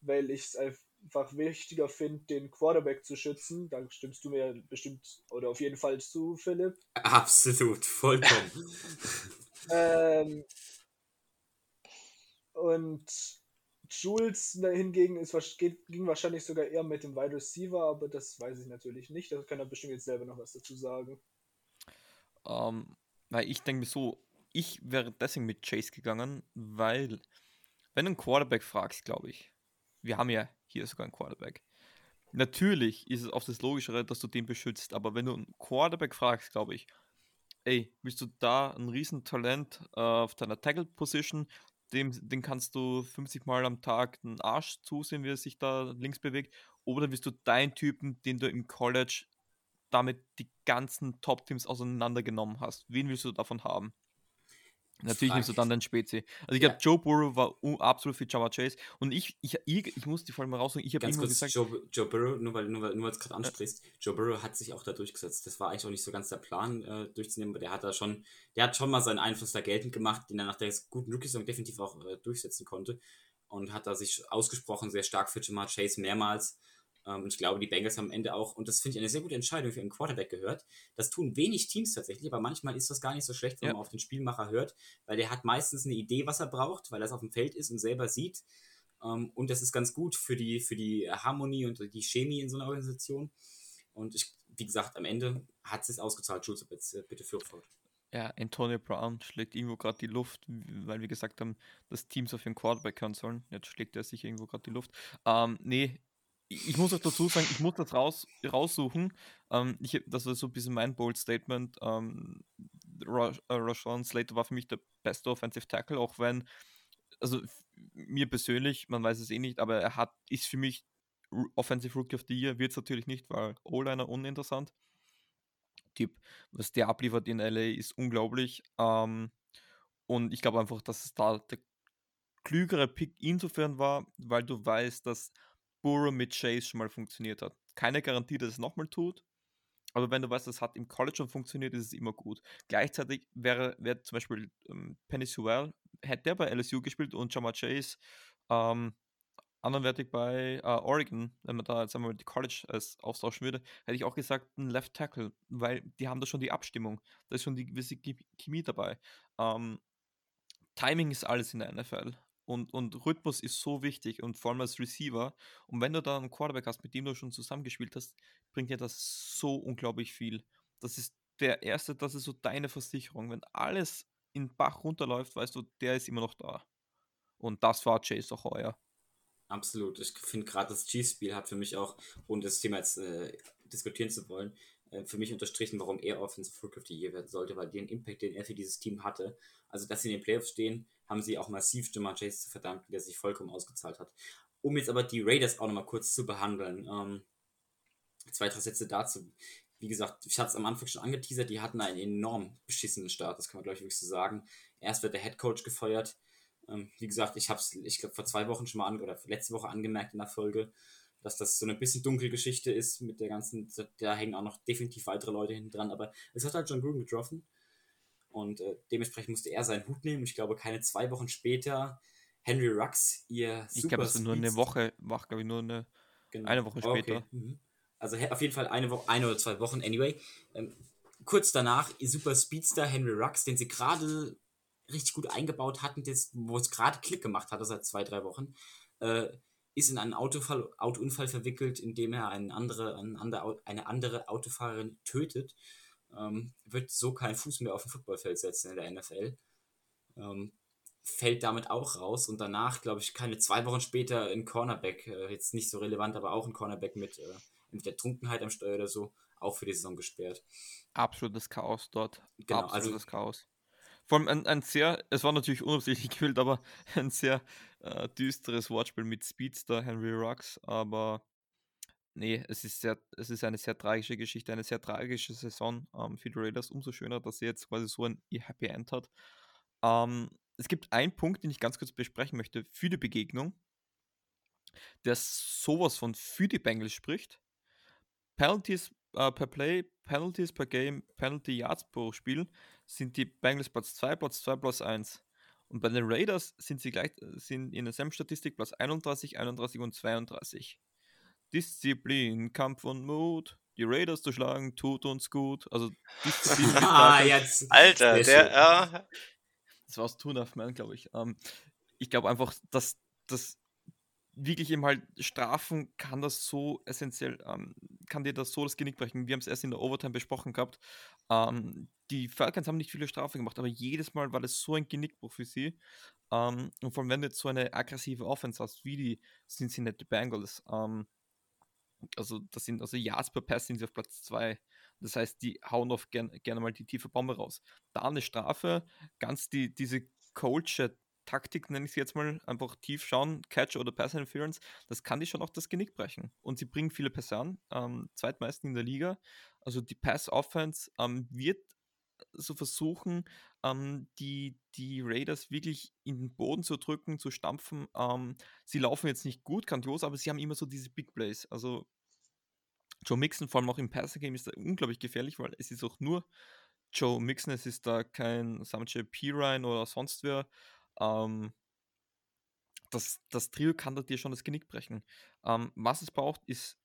[SPEAKER 4] weil ich es einfach wichtiger finde, den Quarterback zu schützen. Da stimmst du mir bestimmt oder auf jeden Fall zu, Philipp.
[SPEAKER 1] Absolut, vollkommen.
[SPEAKER 4] Ähm, und Jules hingegen ist, geht, ging wahrscheinlich sogar eher mit dem Wide Receiver, aber das weiß ich natürlich nicht. Da kann er bestimmt jetzt selber noch was dazu sagen.
[SPEAKER 2] Ähm, weil ich denke mir so, ich wäre deswegen mit Chase gegangen, weil, wenn du einen Quarterback fragst, glaube ich, wir haben ja hier sogar einen Quarterback. Natürlich ist es oft das Logischere, dass du den beschützt, aber wenn du einen Quarterback fragst, glaube ich, ey, bist du da ein Riesentalent äh, auf deiner Tackle-Position, dem, den kannst du 50 Mal am Tag den Arsch zusehen, wie er sich da links bewegt, oder bist du dein Typen, den du im College damit die ganzen Top-Teams auseinandergenommen hast? Wen willst du davon haben? Natürlich nimmst du dann den Spezi. Also ich
[SPEAKER 1] Ja.
[SPEAKER 2] glaube, Joe Burrow war absolut für Java Chase. Und ich, ich, ich, ich muss die Folge mal raussuchen. Ich habe
[SPEAKER 1] kurz,
[SPEAKER 2] gesagt,
[SPEAKER 1] Joe, Joe Burrow, nur weil, nur weil, nur weil du es gerade ansprichst, Joe Burrow hat sich auch da durchgesetzt. Das war eigentlich auch nicht so ganz der Plan, äh, durchzunehmen, aber der hat da schon, der hat schon mal seinen Einfluss da geltend gemacht, den er nach der guten Rookie-Saison definitiv auch äh, durchsetzen konnte. Und hat da sich ausgesprochen sehr stark für Jamar Chase mehrmals. Ähm, und ich glaube, die Bengals haben am Ende auch, und das finde ich eine sehr gute Entscheidung für einen Quarterback gehört. Das tun wenig Teams tatsächlich, aber manchmal ist das gar nicht so schlecht, wenn
[SPEAKER 2] Ja.
[SPEAKER 1] man auf den Spielmacher hört, weil der hat meistens eine Idee, was er braucht, weil er es auf dem Feld ist und selber sieht. Ähm, und das ist ganz gut für die, für die Harmonie und die Chemie in so einer Organisation. Und ich, wie gesagt, am Ende hat es sich ausgezahlt. Schulze, bitte für fort.
[SPEAKER 2] ja, Antonio Brown schlägt irgendwo gerade die Luft, weil wir gesagt haben, dass Teams auf ihren Quarterback hören sollen. Jetzt schlägt er sich irgendwo gerade die Luft. Ähm, nee, ich muss auch dazu sagen, ich muss das raus, raussuchen. Ähm, ich, das war so ein bisschen mein Bold Statement. Ähm, Ra äh, Rashawn Slater war für mich der beste Offensive Tackle, auch wenn, also mir persönlich, man weiß es eh nicht, aber er hat, ist für mich Offensive Rookie of the Year, wird es natürlich nicht, weil O-Liner uninteressant. Typ, was der abliefert in LA ist unglaublich. Ähm, und ich glaube einfach, dass es da der klügere Pick insofern war, weil du weißt, dass Burrow mit Chase schon mal funktioniert hat. Keine Garantie, dass es nochmal tut, aber wenn du weißt, das hat im College schon funktioniert, ist es immer gut. Gleichzeitig wäre, wäre zum Beispiel ähm, Penny Sewell, hätte der bei LSU gespielt und Jamar Chase ähm, anderwertig bei äh, Oregon, wenn man da jetzt einmal die College als austauschen würde, hätte ich auch gesagt, ein Left Tackle, weil die haben da schon die Abstimmung, da ist schon die gewisse Chemie- Chemie dabei. Ähm, Timing ist alles in der NFL. Und, und Rhythmus ist so wichtig und vor allem als Receiver. Und wenn du da einen Quarterback hast, mit dem du schon zusammengespielt hast, bringt dir das so unglaublich viel. Das ist der erste, das ist so deine Versicherung. Wenn alles in Bach runterläuft, weißt du, der ist immer noch da. Und das war Chase auch heuer.
[SPEAKER 1] Absolut. Ich finde gerade das Chiefs-Spiel hat für mich auch, ohne das Thema jetzt äh, diskutieren zu wollen, für mich unterstrichen, warum er Offensive Rookie of the Year werden sollte, weil den Impact, den er für dieses Team hatte, also dass sie in den Playoffs stehen, haben sie auch massiv Jamar Chase zu verdanken, der sich vollkommen ausgezahlt hat. Um jetzt aber die Raiders auch nochmal kurz zu behandeln, ähm, zwei, drei Sätze dazu. Wie gesagt, ich hatte es am Anfang schon angeteasert, die hatten einen enorm beschissenen Start, das kann man glaube ich wirklich so sagen. Erst wird der Head Coach gefeuert. Ähm, wie gesagt, ich habe es, ich glaube, vor zwei Wochen schon mal an, oder letzte Woche angemerkt in der Folge, dass das so eine bisschen dunkle Geschichte ist mit der ganzen, da hängen auch noch definitiv weitere Leute hinten dran, aber es hat halt John Gruden getroffen und äh, dementsprechend musste er seinen Hut nehmen. Ich glaube, keine zwei Wochen später Henry Rux, ihr
[SPEAKER 2] Ich glaube, es war nur eine Woche, war glaube ich nur eine,
[SPEAKER 1] Genau.
[SPEAKER 2] eine Woche
[SPEAKER 1] Okay.
[SPEAKER 2] später.
[SPEAKER 1] Mhm. Also auf jeden Fall eine Woche, eine oder zwei Wochen, anyway. Ähm, kurz danach, ihr super Speedster Henry Rux, den sie gerade richtig gut eingebaut hatten, wo es gerade Klick gemacht hatte seit zwei, drei Wochen, äh, ist in einen Autofall, Autounfall verwickelt, indem er eine andere, eine andere Autofahrerin tötet, ähm, wird so keinen Fuß mehr auf dem Footballfeld setzen in der NFL. Ähm, fällt damit auch raus und danach, glaube ich, keine zwei Wochen später ein Cornerback, äh, jetzt nicht so relevant, aber auch ein Cornerback mit, äh, mit der Trunkenheit am Steuer oder so, auch für die Saison gesperrt.
[SPEAKER 2] Absolutes Chaos dort. Genau, also Absolutes also, Chaos. Vor allem ein, ein sehr, es war natürlich unabsichtlich gewählt, aber ein sehr äh, düsteres Wortspiel mit Speedster Henry Rocks, aber nee, es ist sehr, es ist eine sehr tragische Geschichte, eine sehr tragische Saison ähm, für die Raiders. Umso schöner, dass sie jetzt quasi so ein Happy End hat. Ähm, es gibt einen Punkt, den ich ganz kurz besprechen möchte für die Begegnung, der sowas von für die Bengals spricht. Penalties äh, per Play, Penalties per Game, Penalty Yards pro Spiel sind die Bengals Platz 2, Platz 2, Platz 1. Und bei den Raiders sind sie gleich sind in derselben Statistik Platz 31, 31 und 32. Disziplin, Kampf und Mut. Die Raiders zu schlagen, tut uns gut. Also Disziplin.
[SPEAKER 3] ah, jetzt. Alter, der, ja.
[SPEAKER 2] Das war aus Two Enough Man, glaube ich. Ähm, ich glaube einfach, dass das wirklich eben halt Strafen kann das so essentiell, ähm, kann dir das so das Genick brechen. Wir haben es erst in der Overtime besprochen gehabt. Ähm, die Falcons haben nicht viele Strafen gemacht, aber jedes Mal war das so ein Genickbruch für sie. Ähm, und vor allem, wenn du jetzt so eine aggressive Offense hast, wie die Cincinnati Bengals, ähm, also das sind also Yards per Pass sind sie auf Platz 2. Das heißt, die hauen oft gern, gerne mal die tiefe Bombe raus. Da eine Strafe, ganz die, diese Coach Taktik, nenne ich es jetzt mal, einfach tief schauen, Catch oder Pass Interference, das kann die schon auch das Genick brechen. Und sie bringen viele Pässe an, ähm, zweitmeisten in der Liga. Also die Pass Offense ähm, wird so versuchen, ähm, die, die Raiders wirklich in den Boden zu drücken, zu stampfen. Ähm, sie laufen jetzt nicht gut, grandios, aber sie haben immer so diese Big Plays. Also Joe Mixon, vor allem auch im Passing Game, ist da unglaublich gefährlich, weil es ist auch nur Joe Mixon, es ist da kein Samche Pirine oder sonst wer. Ähm, das, das Trio kann da dir schon das Genick brechen. Ähm, was es braucht, ist,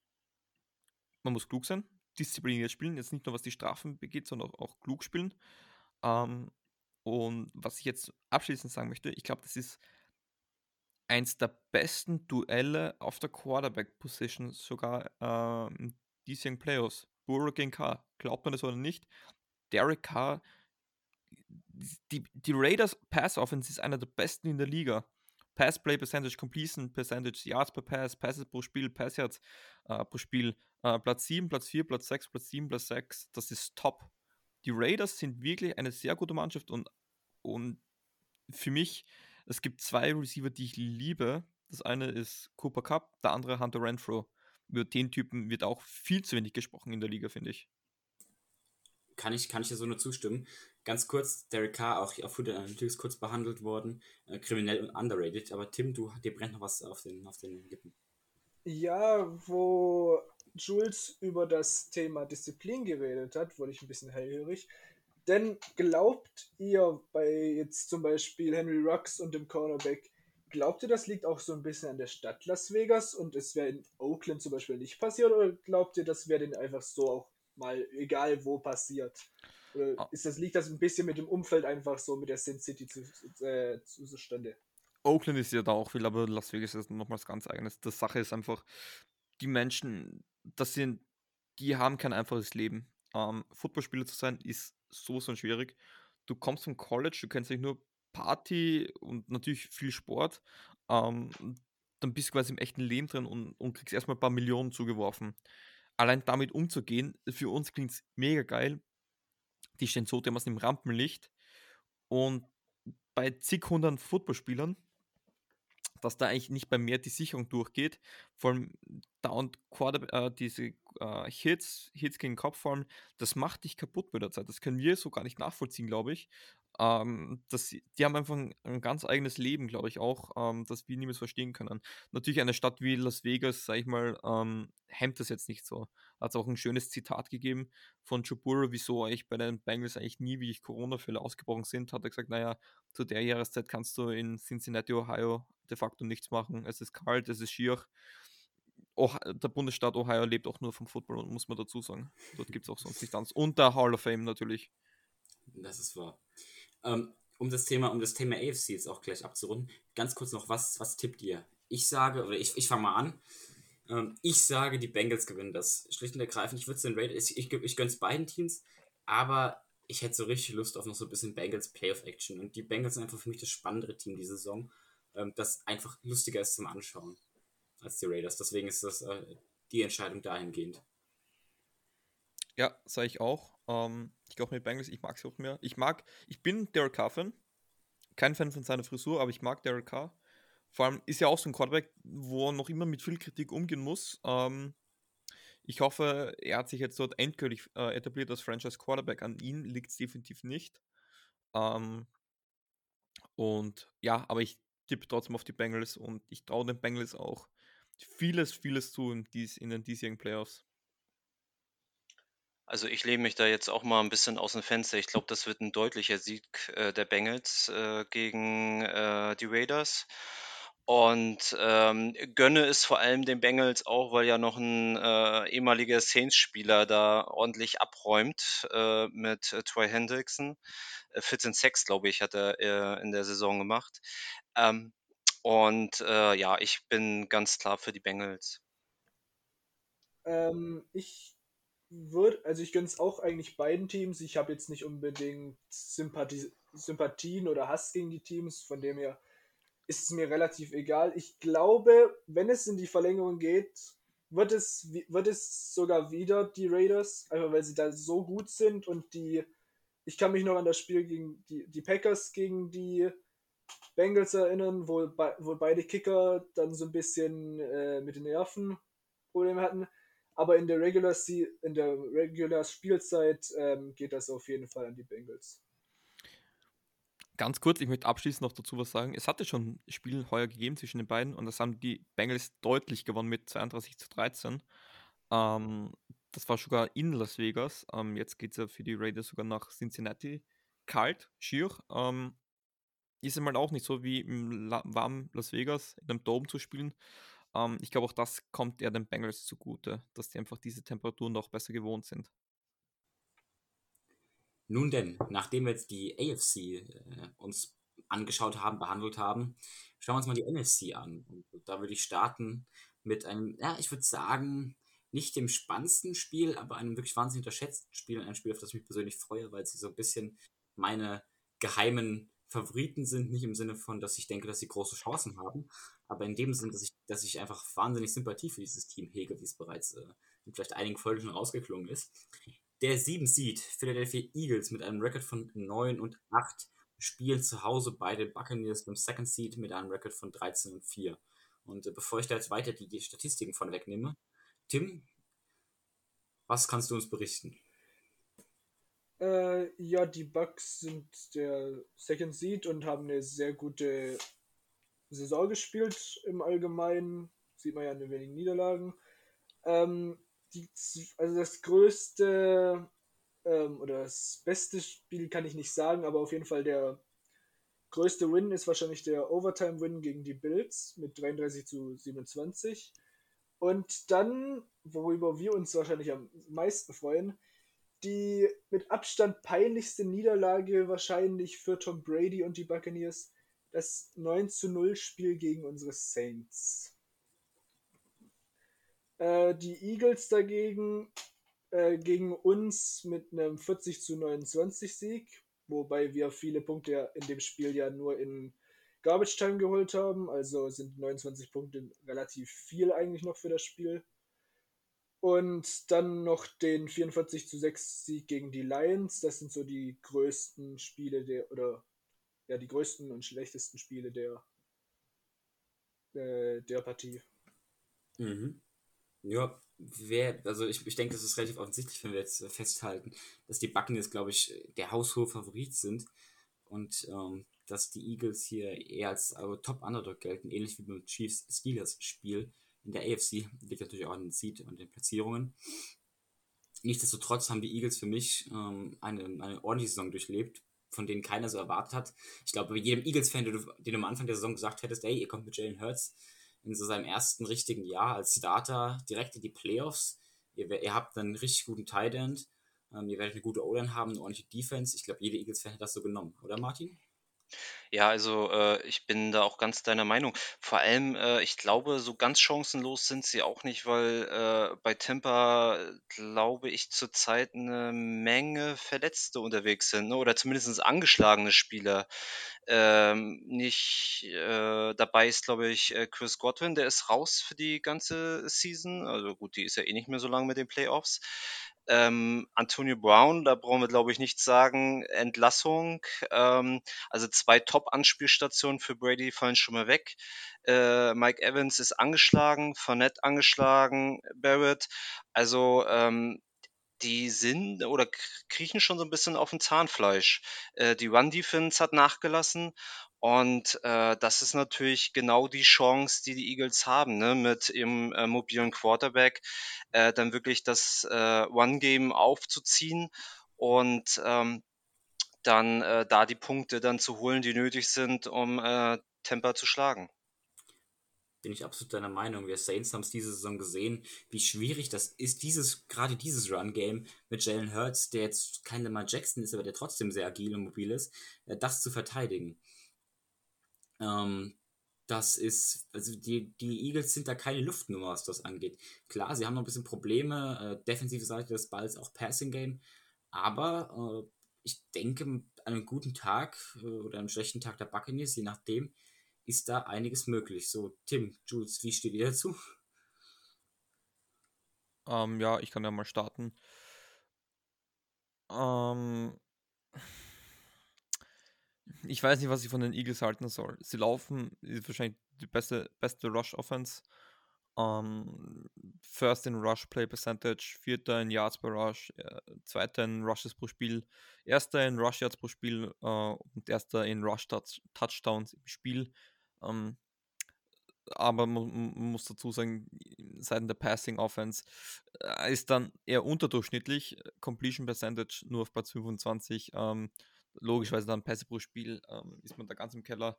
[SPEAKER 2] man muss klug sein, diszipliniert spielen, jetzt nicht nur was die Strafen begeht, sondern auch, auch klug spielen. Ähm, und was ich jetzt abschließend sagen möchte, ich glaube, das ist eins der besten Duelle auf der Quarterback-Position, sogar äh, in diesjährigen Playoffs. Burrow gegen Carr. Glaubt man das oder nicht? Derek Carr die, die Raiders Pass Offense ist einer der besten in der Liga. Pass Play Percentage, Completion Percentage, Yards per Pass, Passes pro Spiel, Pass Yards äh, pro Spiel. Äh, Platz 7, Platz 4, Platz 6, Platz 7, Platz 6. Das ist top. Die Raiders sind wirklich eine sehr gute Mannschaft und, und für mich, es gibt zwei Receiver, die ich liebe. Das eine ist Cooper Cup, der andere Hunter Renfro. Über den Typen wird auch viel zu wenig gesprochen in der Liga, finde ich
[SPEAKER 1] kann ich, kann ich dir so nur zustimmen. Ganz kurz, Derek Carr, auch auf Food Analytics kurz behandelt worden, äh, kriminell und underrated. Aber Tim, du, dir brennt noch was auf den, auf den Lippen.
[SPEAKER 4] Ja, wo Jules über das Thema Disziplin geredet hat, wurde ich ein bisschen hellhörig. Denn glaubt ihr bei jetzt zum Beispiel Henry Rux und dem Cornerback, glaubt ihr, das liegt auch so ein bisschen an der Stadt Las Vegas und es wäre in Oakland zum Beispiel nicht passiert? Oder glaubt ihr, das wäre denn einfach so auch mal egal wo passiert? Oder ah. ist das, liegt das ein bisschen mit dem Umfeld einfach so, mit der Sin City zu, äh, zustande?
[SPEAKER 2] Oakland ist ja da auch viel, aber Las Vegas ist nochmals ganz eigenes. Die Sache ist einfach, die Menschen, das sind, die haben kein einfaches Leben. Ähm, Footballspieler zu sein ist so, so schwierig. Du kommst vom College, du kennst nicht nur Party und natürlich viel Sport. Ähm, dann bist du quasi im echten Leben drin und, und kriegst erstmal ein paar Millionen zugeworfen allein damit umzugehen, für uns klingt es mega geil. Die stehen so dermaßen im Rampenlicht. Und bei zig hundert Footballspielern, dass da eigentlich nicht bei mehr die Sicherung durchgeht, vor allem dauernd Quarter, äh, diese äh, Hits, Hits gegen Kopf vor allem, das macht dich kaputt mit der Zeit. Das können wir so gar nicht nachvollziehen, glaube ich. Ähm, das, die haben einfach ein, ganz eigenes Leben, glaube ich auch, ähm, das wir niemals verstehen können. Natürlich eine Stadt wie Las Vegas, sage ich mal, ähm, hemmt das jetzt nicht so. Hat es auch ein schönes Zitat gegeben von Chubura, wieso ich bei den Bengals eigentlich nie, wie ich Corona-Fälle ausgebrochen sind, hat er gesagt, naja, zu der Jahreszeit kannst du in Cincinnati, Ohio de facto nichts machen. Es ist kalt, es ist schier. Oh, der Bundesstaat Ohio lebt auch nur vom Football, muss man dazu sagen. Dort gibt es auch sonst nichts anderes. Und der Hall of Fame natürlich.
[SPEAKER 1] Das ist wahr. Ähm, um das Thema, um das Thema AFC jetzt auch gleich abzurunden, ganz kurz noch, was, was tippt ihr? ich sage, oder ich, ich fange mal an. Ähm, ich sage, die Bengals gewinnen das. Schlicht und ergreifend, ich würde es den Raiders, ich, ich, ich gönne es beiden Teams, aber ich hätte so richtig Lust auf noch so ein bisschen Bengals Playoff-Action. Und die Bengals sind einfach für mich das spannendere Team diese Saison, ähm, das einfach lustiger ist zum Anschauen als die Raiders. Deswegen ist das äh, die Entscheidung dahingehend.
[SPEAKER 2] Ja, sage ich auch. Ähm, ich glaube mit Bengals, ich mag es auch mehr. Ich mag, ich bin Derek Carr-Fan. Kein Fan von seiner Frisur, aber ich mag Derek Carr. Vor allem ist er auch so ein Quarterback, wo er noch immer mit viel Kritik umgehen muss. Ähm, ich hoffe, er hat sich jetzt dort endgültig äh, etabliert als Franchise Quarterback. An ihn liegt es definitiv nicht. Ähm, und ja, aber ich tippe trotzdem auf die Bengals und ich traue den Bengals auch vieles, vieles zu in, dies, in den diesjährigen Playoffs.
[SPEAKER 3] Also ich lehne mich da jetzt auch mal ein bisschen aus dem Fenster. Ich glaube, das wird ein deutlicher Sieg äh, der Bengals äh, gegen äh, die Raiders. Und ähm, gönne es vor allem den Bengals auch, weil ja noch ein äh, ehemaliger Saints-Spieler da ordentlich abräumt äh, mit äh, Troy Hendrickson. Äh, 14 Sex, glaube ich, hat er äh, in der Saison gemacht. Ähm, und äh, ja, ich bin ganz klar für die Bengals.
[SPEAKER 4] Ähm, ich würde, also ich gönne es auch eigentlich beiden Teams. Ich habe jetzt nicht unbedingt Sympathie, Sympathien oder Hass gegen die Teams, von dem her ist es mir relativ egal. Ich glaube, wenn es in die Verlängerung geht, wird es, wird es sogar wieder die Raiders, einfach weil sie da so gut sind und die, ich kann mich noch an das Spiel gegen die, die Packers gegen die Bengals erinnern, wo, wo beide Kicker dann so ein bisschen äh, mit den Nerven Probleme hatten. Aber in der Regular, in der Regular Spielzeit ähm, geht das auf jeden Fall an die Bengals.
[SPEAKER 2] Ganz kurz, ich möchte abschließend noch dazu was sagen. Es hatte schon Spiel heuer gegeben zwischen den beiden und das haben die Bengals deutlich gewonnen mit 32 zu 13. Ähm, das war sogar in Las Vegas. Ähm, jetzt geht es ja für die Raiders sogar nach Cincinnati. Kalt, schier. Ähm, ist einmal auch nicht so wie im warmen Las Vegas in einem Dome zu spielen. Ähm, ich glaube, auch das kommt eher den Bengals zugute, dass die einfach diese Temperaturen noch besser gewohnt sind.
[SPEAKER 1] Nun denn, nachdem wir jetzt die AFC äh, uns angeschaut haben, behandelt haben, schauen wir uns mal die NFC an. Und da würde ich starten mit einem, ja, ich würde sagen, nicht dem spannendsten Spiel, aber einem wirklich wahnsinnig unterschätzten Spiel. Ein Spiel, auf das ich mich persönlich freue, weil sie so ein bisschen meine geheimen Favoriten sind. Nicht im Sinne von, dass ich denke, dass sie große Chancen haben, aber in dem Sinne, dass ich, dass ich einfach wahnsinnig Sympathie für dieses Team hege, wie es bereits äh, in vielleicht einigen Folgen schon rausgeklungen ist. Der 7 Seed Philadelphia Eagles mit einem Rekord von 9 und 8 spielen zu Hause bei den Buccaneers beim Second Seed mit einem Rekord von 13 und 4. Und äh, bevor ich da jetzt weiter die, die Statistiken von wegnehme, Tim, was kannst du uns berichten?
[SPEAKER 4] Äh, ja, die Bucks sind der Second Seed und haben eine sehr gute Saison gespielt im Allgemeinen. Sieht man ja in den wenigen Niederlagen. Ähm, die, also das größte ähm, oder das beste Spiel kann ich nicht sagen, aber auf jeden Fall der größte Win ist wahrscheinlich der Overtime-Win gegen die Bills mit 33 zu 27. Und dann, worüber wir uns wahrscheinlich am meisten freuen, die mit Abstand peinlichste Niederlage wahrscheinlich für Tom Brady und die Buccaneers, das 9 zu 0 Spiel gegen unsere Saints. Äh, die Eagles dagegen äh, gegen uns mit einem 40 zu 29 Sieg, wobei wir viele Punkte in dem Spiel ja nur in Garbage Time geholt haben, also sind 29 Punkte relativ viel eigentlich noch für das Spiel. Und dann noch den 44 zu 6 Sieg gegen die Lions. Das sind so die größten Spiele der, oder ja, die größten und schlechtesten Spiele der, äh, der Partie.
[SPEAKER 1] Mhm. Ja, wer, also ich, ich denke, das ist relativ offensichtlich, wenn wir jetzt festhalten, dass die Buccaneers, glaube ich, der haushohe Favorit sind und ähm, dass die Eagles hier eher als also Top-Underdog gelten, ähnlich wie beim Chiefs-Steelers-Spiel in der AFC, liegt natürlich auch an den Seed und den Platzierungen. Nichtsdestotrotz haben die Eagles für mich ähm, eine, eine ordentliche Saison durchlebt, von denen keiner so erwartet hat. Ich glaube, bei jedem Eagles-Fan, den, den du am Anfang der Saison gesagt hättest, ey, ihr kommt mit Jalen Hurts, in so seinem ersten richtigen Jahr als Starter direkt in die Playoffs. Ihr, ihr habt einen richtig guten Tight End. Ähm, ihr werdet eine gute O-Line haben, eine ordentliche Defense. Ich glaube, jede Eagles-Fan hat das so genommen, oder Martin?
[SPEAKER 3] Ja, also äh, ich bin da auch ganz deiner Meinung. Vor allem, äh, ich glaube, so ganz chancenlos sind sie auch nicht, weil äh, bei äh, glaube ich, zurzeit eine Menge Verletzte unterwegs sind, ne? oder zumindest angeschlagene Spieler. Ähm, nicht äh, dabei ist, glaube ich, äh, Chris Godwin, der ist raus für die ganze Season. Also gut, die ist ja eh nicht mehr so lange mit den Playoffs. Ähm, Antonio Brown, da brauchen wir, glaube ich, nichts sagen. Entlassung. Ähm, also zwei Top-Anspielstationen für Brady fallen schon mal weg. Äh, Mike Evans ist angeschlagen, Fournette angeschlagen, Barrett. Also ähm, die sind oder kriechen schon so ein bisschen auf dem Zahnfleisch. Äh, die Run-Defense hat nachgelassen und äh, das ist natürlich genau die Chance, die die Eagles haben, ne? mit ihrem äh, mobilen Quarterback äh, dann wirklich das äh, One-Game aufzuziehen und ähm, dann äh, da die Punkte dann zu holen, die nötig sind, um äh, Tampa zu schlagen
[SPEAKER 1] bin ich absolut deiner Meinung. Wir Saints haben es diese Saison gesehen, wie schwierig das ist, dieses, gerade dieses Run-Game mit Jalen Hurts, der jetzt kein Lamar Jackson ist, aber der trotzdem sehr agil und mobil ist, äh, das zu verteidigen. Ähm, das ist, also die, die Eagles sind da keine Luftnummer, was das angeht. Klar, sie haben noch ein bisschen Probleme, äh, defensive Seite des Balls, auch Passing Game, aber äh, ich denke, an einem guten Tag äh, oder einem schlechten Tag der Buccaneers, je nachdem, ist da einiges möglich. So, Tim, Jules, wie steht ihr dazu?
[SPEAKER 2] Ähm, ja, ich kann ja mal starten. Ähm, ich weiß nicht, was ich von den Eagles halten soll. Sie laufen, ist wahrscheinlich die beste, beste Rush-Offense. Ähm, first in Rush Play Percentage, vierter in Yards per Rush, äh, zweiter in Rushes pro Spiel, erster in Rush Yards pro Spiel äh, und erster in Rush -Touch Touchdowns im Spiel. Ähm, aber man, muss dazu sagen, seitens der Passing Offense äh, ist dann eher unterdurchschnittlich. Completion Percentage nur auf Platz 25. Ähm, logischerweise dann Pässe pro Spiel ähm, ist man da ganz im Keller.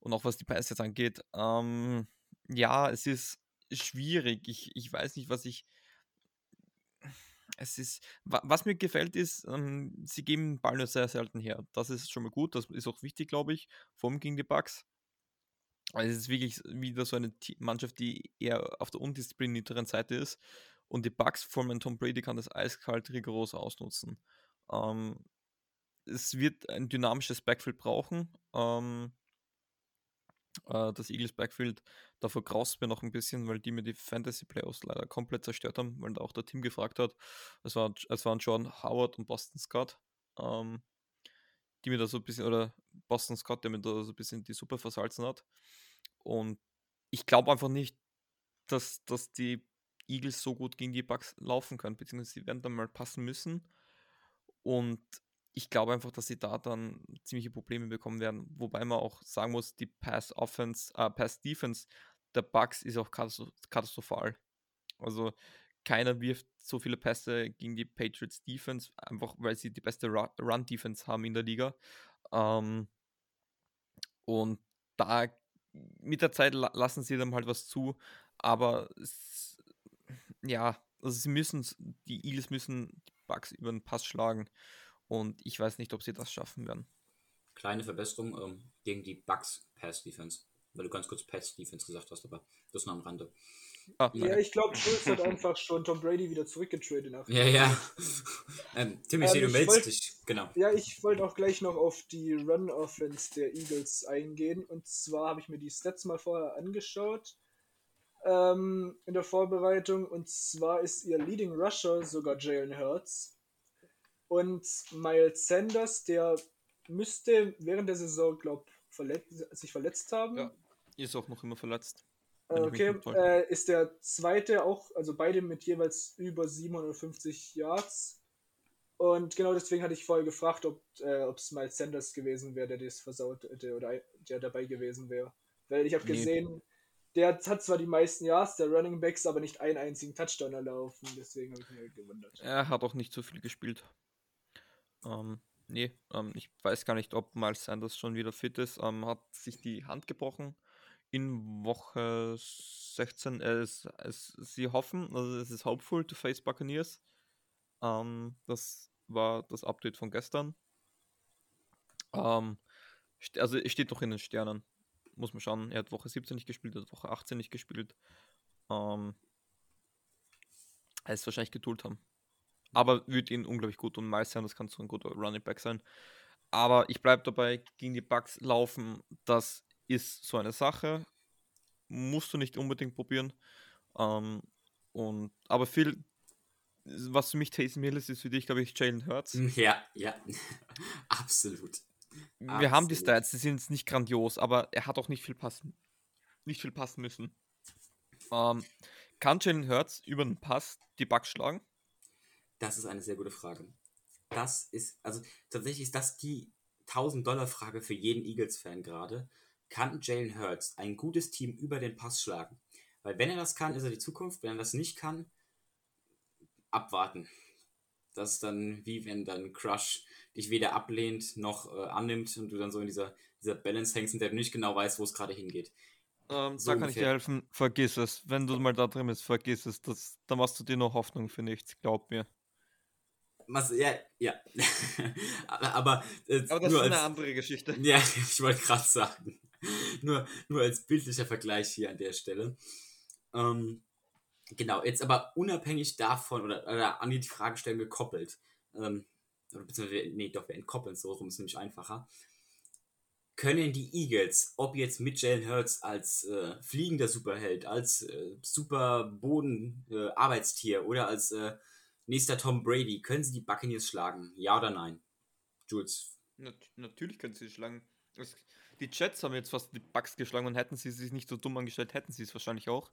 [SPEAKER 2] Und auch was die Pässe jetzt angeht, ähm, ja, es ist schwierig. Ich, ich weiß nicht, was ich. Es ist, was mir gefällt, ist, ähm, sie geben den Ball nur sehr selten her. Das ist schon mal gut, das ist auch wichtig, glaube ich, vom gegen die Bugs. Also es ist wirklich wieder so eine Mannschaft, die eher auf der undisziplinierteren Seite ist. Und die Bugs von Tom Brady kann das eiskalt rigoros ausnutzen. Ähm, es wird ein dynamisches Backfield brauchen. Ähm, äh, das Eagles Backfield, davor graust mir noch ein bisschen, weil die mir die Fantasy Playoffs leider komplett zerstört haben, weil da auch der Team gefragt hat. Es, war, es waren John Howard und Boston Scott. Ähm, die mir da so ein bisschen, oder Boston Scott, der mir da so ein bisschen die Suppe versalzen hat. Und ich glaube einfach nicht, dass, dass die Eagles so gut gegen die Bucks laufen können, beziehungsweise sie werden dann mal passen müssen. Und ich glaube einfach, dass sie da dann ziemliche Probleme bekommen werden. Wobei man auch sagen muss, die Pass Offense, äh, Pass Defense der Bucks ist auch katastrophal. Also keiner wirft so viele Pässe gegen die Patriots Defense, einfach weil sie die beste Run Defense haben in der Liga. Ähm, und da mit der Zeit lassen sie dann halt was zu, aber es, ja, also sie müssen, die Eagles müssen die Bugs über den Pass schlagen und ich weiß nicht, ob sie das schaffen werden.
[SPEAKER 1] Kleine Verbesserung ähm, gegen die Bugs Pass Defense, weil du ganz kurz Pass Defense gesagt hast, aber das nur am Rande.
[SPEAKER 4] Ah, ja, ich glaube, Schulz hat einfach schon Tom Brady wieder zurückgetradet. Nach
[SPEAKER 1] ja, ja. ähm, Tim, ich ähm, sehe, du meldest wollt, dich. Genau.
[SPEAKER 4] Ja, ich wollte auch gleich noch auf die Run-Offense der Eagles eingehen. Und zwar habe ich mir die Stats mal vorher angeschaut ähm, in der Vorbereitung. Und zwar ist ihr Leading Rusher sogar Jalen Hurts. Und Miles Sanders, der müsste während der Saison, glaube verletzt, sich verletzt haben. Ja,
[SPEAKER 2] ist auch noch immer verletzt.
[SPEAKER 4] Okay, äh, ist der zweite auch, also beide mit jeweils über 750 Yards. Und genau deswegen hatte ich vorher gefragt, ob äh, es Miles Sanders gewesen wäre, der das versaut hätte oder der dabei gewesen wäre. Weil ich habe nee. gesehen, der hat zwar die meisten Yards der Running Backs, aber nicht einen einzigen Touchdown erlaufen. Deswegen habe ich mir gewundert.
[SPEAKER 2] Er hat auch nicht so viel gespielt. Ähm, nee, ähm, ich weiß gar nicht, ob Miles Sanders schon wieder fit ist. Ähm, hat sich die Hand gebrochen in Woche 16. Es, es, sie hoffen, also es ist hopeful to face Buccaneers. Ähm, das war das Update von gestern. Ähm, Also steht noch in den Sternen. Muss man schauen. Er hat Woche 17 nicht gespielt, er hat Woche 18 nicht gespielt. Ähm, er ist wahrscheinlich geduld haben. Aber wird ihn unglaublich gut und Miles das kann so ein guter Running Back sein. Aber ich bleibe dabei, gegen die Bugs laufen, das ist so eine Sache. Musst du nicht unbedingt probieren. Ähm, und, aber viel, was für mich Taysom Hill ist, ist für dich, glaube ich, Jalen Hurts.
[SPEAKER 1] Ja, ja, absolut.
[SPEAKER 2] Wir absolut. haben die Stats, die sind jetzt nicht grandios, aber er hat auch nicht viel passen, nicht viel passen müssen. Ähm, kann Jalen Hurts über den Pass die Bugs schlagen?
[SPEAKER 1] Das ist eine sehr gute Frage. Das ist, also tatsächlich ist das die 1000-Dollar-Frage für jeden Eagles-Fan gerade. Kann Jalen Hurts ein gutes Team über den Pass schlagen? Weil wenn er das kann, ist er die Zukunft. Wenn er das nicht kann, abwarten. Das ist dann wie wenn dann Crush dich weder ablehnt noch äh, annimmt und du dann so in dieser, dieser Balance hängst, in der du nicht genau weißt, wo es gerade hingeht.
[SPEAKER 2] Ähm, so da kann ungefähr. ich dir helfen. Vergiss es. Wenn du mal da drin bist, vergiss es. Das, da machst du dir noch Hoffnung für nichts. Glaub mir.
[SPEAKER 1] Was, ja, ja. aber, aber,
[SPEAKER 2] äh, aber das ist als, eine andere Geschichte.
[SPEAKER 1] Ja, ich wollte gerade sagen. nur, nur als bildlicher Vergleich hier an der Stelle. Ähm, genau, jetzt aber unabhängig davon oder, oder an die Fragestellung gekoppelt. Ähm, beziehungsweise, nee, doch, wir entkoppeln so rum, ist nämlich einfacher. Können die Eagles, ob jetzt mit Jalen Hurts als äh, fliegender Superheld, als äh, super Boden-Arbeitstier äh, oder als äh, Nächster Tom Brady. Können sie die Buccaneers schlagen? Ja oder nein? Jules.
[SPEAKER 2] Nat natürlich können sie schlagen. Es, die Jets haben jetzt fast die Bucks geschlagen und hätten sie sich nicht so dumm angestellt, hätten sie es wahrscheinlich auch.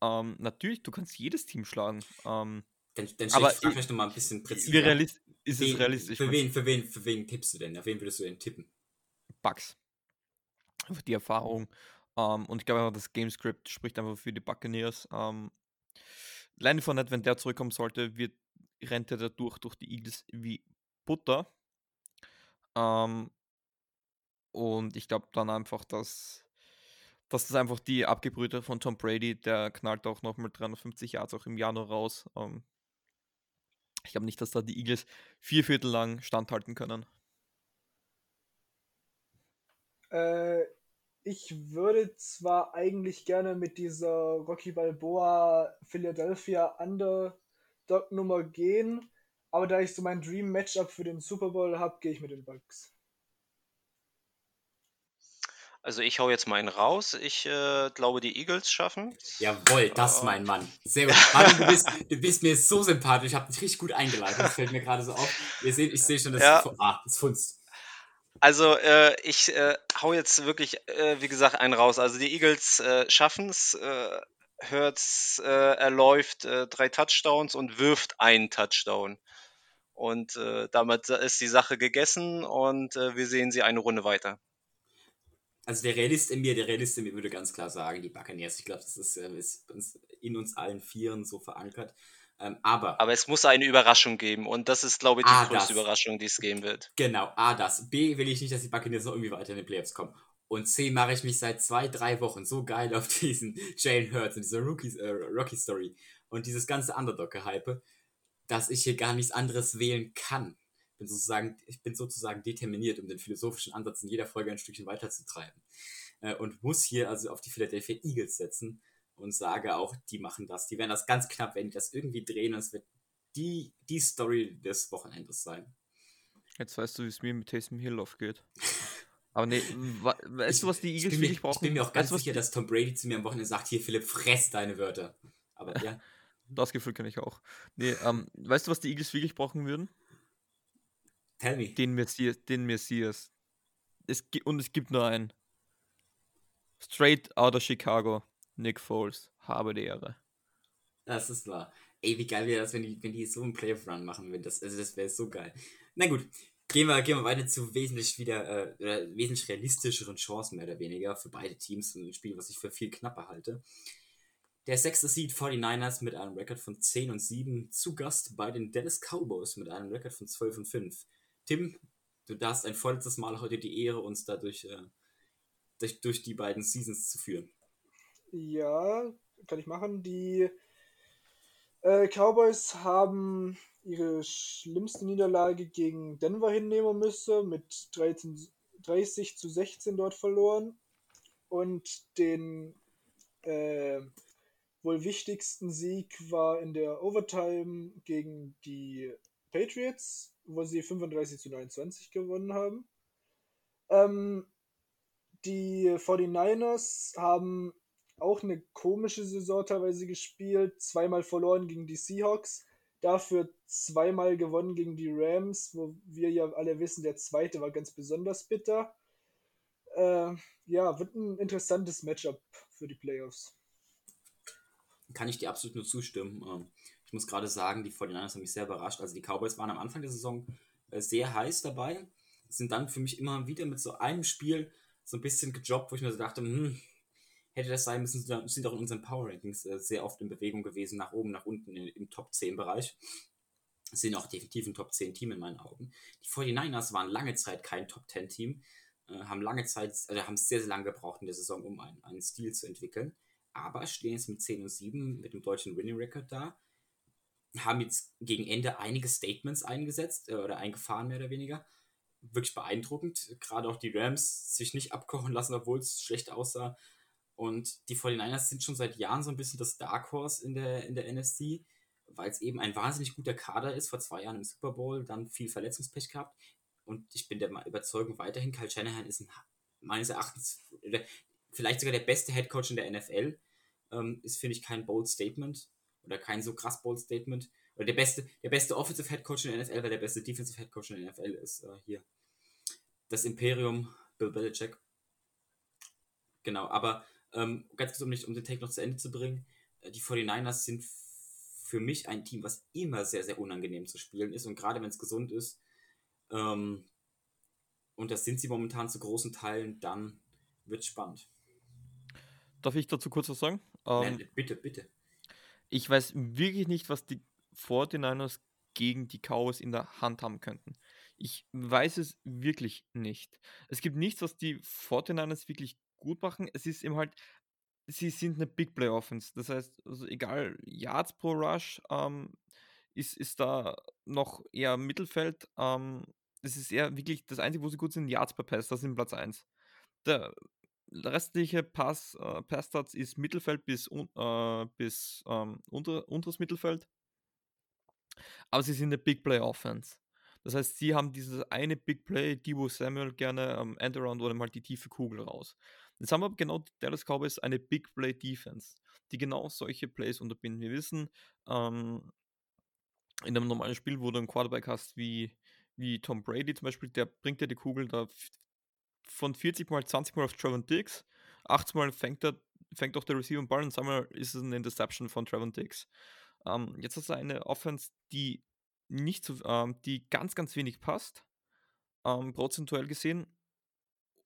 [SPEAKER 2] Ähm, natürlich, du kannst jedes Team schlagen. Ähm,
[SPEAKER 1] dann, dann aber ich vielleicht nochmal ein bisschen präziser.
[SPEAKER 2] Realist, ist wen, es realistisch?
[SPEAKER 1] Für wen, für, wen, für wen tippst du denn? Auf wen würdest du denn tippen?
[SPEAKER 2] Bucks. Einfach die Erfahrung. Ähm, und ich glaube, das Gamescript spricht einfach für die Buccaneers. Ähm, Leonard Fournette, wenn der zurückkommen sollte, wird rennt er dadurch durch die Eagles wie Butter. Ähm, und ich glaube dann einfach, dass, dass das einfach die Abgebrühte von Tom Brady, der knallt auch nochmal 350 Yards auch im Januar raus. Ähm, ich glaube nicht, dass da die Eagles vier Viertel lang standhalten können.
[SPEAKER 4] Äh, ich würde zwar eigentlich gerne mit dieser Rocky Balboa Philadelphia Under Dog-Nummer gehen. Aber da ich so mein Dream-Matchup für den Super Bowl habe, gehe ich mit den Bucks.
[SPEAKER 3] Also ich hau jetzt meinen raus. Ich äh, glaube, die Eagles schaffen.
[SPEAKER 1] Jawohl, das ist mein Mann. Sehr gut. Martin, du, bist, du bist mir so sympathisch. Ich habe dich richtig gut eingeleitet. Das fällt mir gerade so auf. Ihr seht, ich sehe schon, dass ja. ah, es funzt.
[SPEAKER 3] Also äh, ich äh, hau jetzt wirklich, äh, wie gesagt, einen raus. Also die Eagles äh, schaffen es. Äh, Hurts, äh, er läuft drei Touchdowns und wirft einen Touchdown. Und damit ist die Sache gegessen und wir sehen sie eine Runde weiter.
[SPEAKER 1] Also der Realist in mir, der Realist in mir würde ganz klar sagen, die Buccaneers. Ich glaube, das ist, äh, ist in uns allen Vieren so verankert. Ähm, aber,
[SPEAKER 3] aber es muss eine Überraschung geben und das ist, glaube ich, die A, größte das. Überraschung, die es geben wird.
[SPEAKER 1] Genau, A, das. B, will ich nicht, dass die Buccaneers noch irgendwie weiter in die Playoffs kommen. Und C mache ich mich seit zwei, drei Wochen so geil auf diesen Jalen Hurts und Rookie, äh, Rocky Story und dieses ganze Underdog-Gehype, dass ich hier gar nichts anderes wählen kann. Bin sozusagen, ich bin sozusagen determiniert, um den philosophischen Ansatz in jeder Folge ein Stückchen weiterzutreiben. Äh, und muss hier also auf die Philadelphia Eagles setzen und sage auch, die machen das. Die werden das ganz knapp, wenn die das irgendwie drehen und es wird die, die Story des Wochenendes sein.
[SPEAKER 2] Jetzt weißt du, wie es mir mit Taysom Hill aufgeht. Aber nee, weißt du, was die Eagles wirklich brauchen?
[SPEAKER 1] Ich bin mir auch ganz weißt, sicher, dass Tom Brady zu mir am Wochenende sagt, hier Philipp, fress deine Wörter. Aber ja.
[SPEAKER 2] das Gefühl kenne ich auch. Nee, ähm, weißt du, was die Eagles wirklich brauchen würden?
[SPEAKER 1] Tell me.
[SPEAKER 2] Den Messias. Den Messias. Es, und es gibt nur einen. Straight out of Chicago. Nick Foles. Habe die Ehre.
[SPEAKER 1] Das ist wahr. Ey, wie geil wäre das, wenn die, wenn die so einen Playoff-Run machen würden. Das, also das wäre so geil. Na gut, Gehen wir, gehen wir weiter zu wesentlich wieder äh, wesentlich realistischeren Chancen, mehr oder weniger, für beide Teams. Ein Spiel, was ich für viel knapper halte. Der sechste Seed 49ers mit einem Rekord von 10 und 7 zu Gast bei den Dallas Cowboys mit einem Rekord von 12 und 5. Tim, du darfst ein vollstes Mal heute die Ehre, uns dadurch äh, durch, durch die beiden Seasons zu führen.
[SPEAKER 4] Ja, kann ich machen. Die äh, Cowboys haben ihre schlimmste Niederlage gegen Denver hinnehmen müssen mit 13, 30 zu 16 dort verloren. Und den äh, wohl wichtigsten Sieg war in der Overtime gegen die Patriots, wo sie 35 zu 29 gewonnen haben. Ähm, die 49ers haben auch eine komische Saison teilweise gespielt, zweimal verloren gegen die Seahawks, dafür zweimal gewonnen gegen die Rams, wo wir ja alle wissen, der zweite war ganz besonders bitter. Äh, ja, wird ein interessantes Matchup für die Playoffs.
[SPEAKER 1] Kann ich dir absolut nur zustimmen. Ich muss gerade sagen, die 49ers haben mich sehr überrascht. Also die Cowboys waren am Anfang der Saison äh, sehr heiß dabei, sind dann für mich immer wieder mit so einem Spiel so ein bisschen gejobbt, wo ich mir so dachte, hm, hätte das sein müssen, sind auch in unseren Power Rankings äh, sehr oft in Bewegung gewesen, nach oben, nach unten im Top 10 Bereich. Sind auch definitiv ein Top 10 Team in meinen Augen. Die 49ers waren lange Zeit kein Top 10 Team, äh, haben lange Zeit, also haben sehr, sehr lange gebraucht in der Saison, um einen, einen Stil zu entwickeln. Aber stehen jetzt mit 10 und 7 mit dem deutschen Winning Record da, haben jetzt gegen Ende einige Statements eingesetzt äh, oder eingefahren, mehr oder weniger. Wirklich beeindruckend. Gerade auch die Rams sich nicht abkochen lassen, obwohl es schlecht aussah. Und die 49ers sind schon seit Jahren so ein bisschen das Dark Horse in der, in der NFC, weil es eben ein wahnsinnig guter Kader ist. Vor zwei Jahren im Super Bowl, dann viel Verletzungspech gehabt. Und ich bin der Überzeugung weiterhin, Kyle Shanahan ist ein, meines Erachtens vielleicht sogar der beste Head Coach in der NFL. Ähm, ist, finde ich, kein bold Statement oder kein so krass bold Statement. Oder der beste, der beste Offensive Head Coach in der NFL, weil der beste Defensive Head Coach in der NFL ist äh, hier. Das Imperium Bill Belichick. Genau, aber ähm, ganz kurz, um, nicht, um den Take noch zu Ende zu bringen, äh, die 49ers sind für mich ein Team, was immer sehr, sehr unangenehm zu spielen ist und gerade wenn es gesund ist, ähm, und das sind sie momentan zu großen Teilen, dann wird es spannend.
[SPEAKER 2] Darf ich dazu kurz was sagen?
[SPEAKER 1] Ähm, Nein, bitte, bitte.
[SPEAKER 2] Ich weiß wirklich nicht, was die 49ers gegen die Cowboys in der Hand haben könnten. Ich weiß es wirklich nicht. Es gibt nichts, was die 49ers wirklich gut machen. Es ist eben halt, sie sind eine Big Play Offense. Das heißt, also egal, Yards pro Rush ähm, ist, ist da noch eher Mittelfeld. Ähm, das ist eher wirklich das Einzige, wo sie gut sind, Yards per Pass. Das ist Platz 1. Der restliche Pass, äh, Passstats ist Mittelfeld bis, äh, bis ähm, unter, unteres Mittelfeld. Aber sie sind eine Big Play Offense. Das heißt, sie haben dieses eine Big Play, Debo Samuel gerne am ähm, Endaround oder mal die tiefe Kugel raus. Jetzt haben wir genau die Dallas Cowboys eine Big Play Defense, die genau solche Plays unterbinden. Wir wissen, ähm, in einem normalen Spiel, wo du einen Quarterback hast wie, wie Tom Brady zum Beispiel, der bringt ja die Kugel da von 40 mal 20 mal auf Trevor Diggs, 80 mal fängt, er, fängt auch der Receiver Ball und einmal ist es eine Interception von Trevor Diggs. Ähm, jetzt hast du eine Offense, die nicht so, ähm, die ganz, ganz wenig passt, ähm, prozentuell gesehen,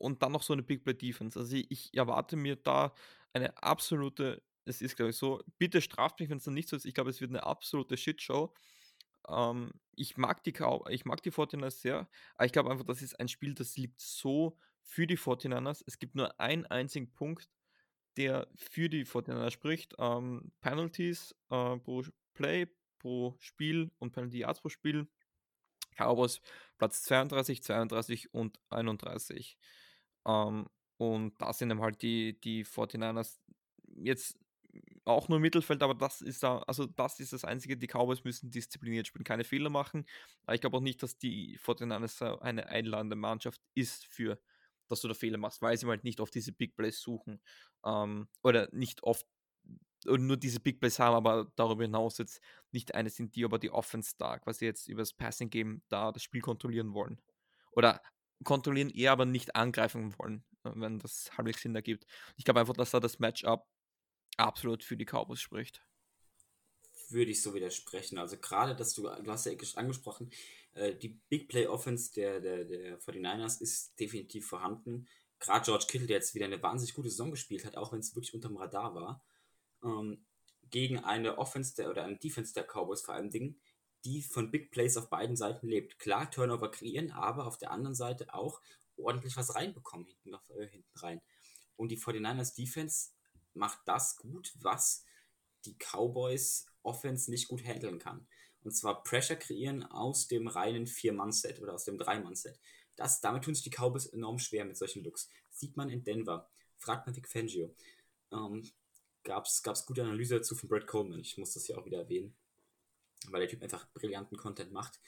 [SPEAKER 2] und dann noch so eine Big Play Defense. Also ich erwarte mir da eine absolute, es ist glaube ich so, bitte straft mich, wenn es dann nicht so ist. Ich glaube, es wird eine absolute Shitshow. Ähm, ich mag die ich mag die 49ers sehr, aber ich glaube einfach, das ist ein Spiel, das liegt so für die 49ers. Es gibt nur einen einzigen Punkt, der für die 49ers spricht. Ähm, Penalties äh, pro Play, pro Spiel und Penalty Yards pro Spiel. Cowboys Platz 32, 32 und 31. Ähm, und da sind eben halt die, die 49ers jetzt auch nur Mittelfeld, aber das ist da, also das ist das Einzige, die Cowboys müssen diszipliniert spielen, keine Fehler machen. Aber ich glaube auch nicht, dass die 49ers eine einladende Mannschaft ist für, dass du da Fehler machst, weil sie halt nicht oft diese Big Plays suchen. Ähm, oder nicht oft nur diese Big Plays haben, aber darüber hinaus jetzt nicht eine sind, die aber die Offense da quasi jetzt über das Passing Game da das Spiel kontrollieren wollen. Oder kontrollieren, eher aber nicht angreifen wollen, äh, wenn das halbwegs Sinn ergibt. Ich glaube einfach, dass da das Matchup absolut für die Cowboys spricht.
[SPEAKER 1] Würde ich so widersprechen. Also gerade, dass du, du hast ja angesprochen, äh, die Big Play Offense der, der, der 49ers ist definitiv vorhanden. Gerade George Kittle, der jetzt wieder eine wahnsinnig gute Saison gespielt hat, auch wenn es wirklich unterm Radar war, ähm, gegen eine Offense der, oder eine Defense der Cowboys vor allem Dingen, die von Big Plays auf beiden Seiten lebt. Klar, Turnover kreieren, aber auf der anderen Seite auch ordentlich was reinbekommen hinten, äh, hinten rein. Und die 49ers Defense macht das gut, was die Cowboys Offense nicht gut handeln kann. Und zwar Pressure kreieren aus dem reinen Vier-Mann-Set oder aus dem Drei-Mann-Set. das, damit tun sich die Cowboys enorm schwer mit solchen Looks. Sieht man in Denver. Fragt man Vic Fangio. Ähm, Gab es gute Analyse dazu von Brad Coleman. Ich muss das ja auch wieder erwähnen. Weil der Typ einfach brillanten Content macht.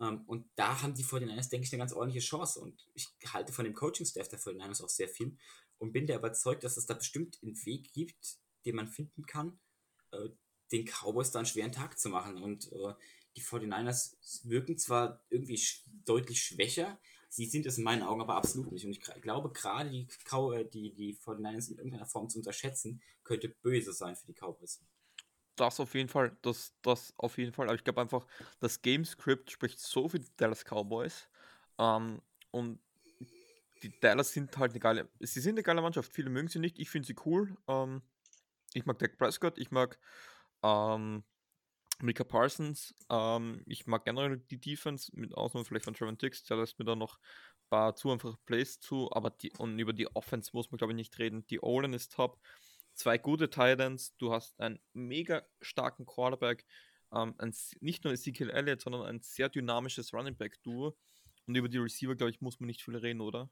[SPEAKER 1] Ähm, und da haben die 49ers, denke ich, eine ganz ordentliche Chance. Und ich halte von dem Coaching-Staff der 49ers auch sehr viel. Und bin der überzeugt, dass es da bestimmt einen Weg gibt, den man finden kann, äh, den Cowboys da einen schweren Tag zu machen. Und äh, die 49ers wirken zwar irgendwie sch deutlich schwächer, sie sind es in meinen Augen aber absolut nicht. Und ich glaube, gerade die, äh, die, die 49ers in irgendeiner Form zu unterschätzen, könnte böse sein für die Cowboys.
[SPEAKER 2] Das auf jeden Fall, das, das auf jeden Fall. Aber ich glaube einfach, das Gamescript spricht so die Dallas Cowboys. Ähm, und die Dallas sind halt eine geile, sie sind eine geile Mannschaft. Viele mögen sie nicht. Ich finde sie cool. Ähm, ich mag Dak Prescott, ich mag ähm, Mika Parsons. Ähm, ich mag generell die Defense, mit Ausnahme vielleicht von Trevor Dix, der lässt mir da noch ein paar zu einfache Plays zu, aber die, und über die Offense muss man glaube ich nicht reden. Die Olin ist top, zwei gute Titans, du hast einen mega starken Quarterback, ähm, ein, nicht nur Ezekiel Elliott, sondern ein sehr dynamisches Running Back Duo. Und über die Receiver, glaube ich, muss man nicht viel reden, oder?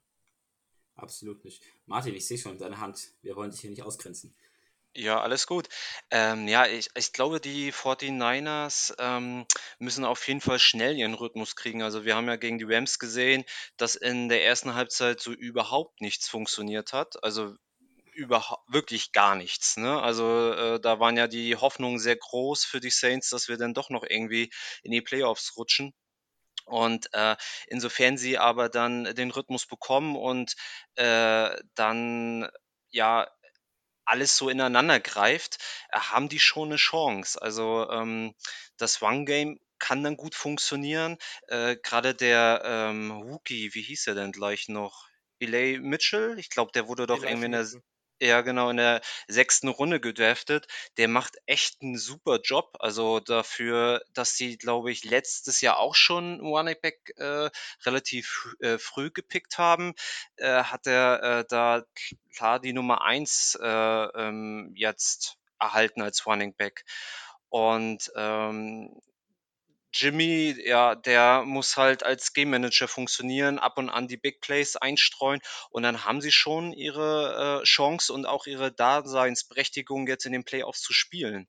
[SPEAKER 1] Absolut nicht. Martin, ich sehe schon deine Hand. Wir wollen dich hier nicht ausgrenzen.
[SPEAKER 3] Ja, alles gut. Ähm, ja, ich, ich glaube, die 49ers ähm, müssen auf jeden Fall schnell ihren Rhythmus kriegen. Also wir haben ja gegen die Rams gesehen, dass in der ersten Halbzeit so überhaupt nichts funktioniert hat. Also überhaupt wirklich gar nichts. Ne? Also äh, da waren ja die Hoffnungen sehr groß für die Saints, dass wir dann doch noch irgendwie in die Playoffs rutschen. Und äh, insofern sie aber dann den Rhythmus bekommen und äh, dann ja alles so ineinander greift, äh, haben die schon eine Chance. Also ähm, das One-Game kann dann gut funktionieren. Äh, Gerade der ähm, Rookie, wie hieß er denn gleich noch? Elay Mitchell? Ich glaube, der wurde doch irgendwie in der, ja, genau, in der sechsten Runde gedraftet. Der macht echt einen super Job. Also dafür, dass sie, glaube ich, letztes Jahr auch schon Running Back äh, relativ äh, früh gepickt haben, äh, hat er äh, da klar die Nummer eins äh, ähm, jetzt erhalten als Running Back. Und ähm, Jimmy, ja, der muss halt als Game Manager funktionieren, ab und an die Big Plays einstreuen und dann haben sie schon ihre äh, Chance und auch ihre Daseinsberechtigung jetzt in den Playoffs zu spielen.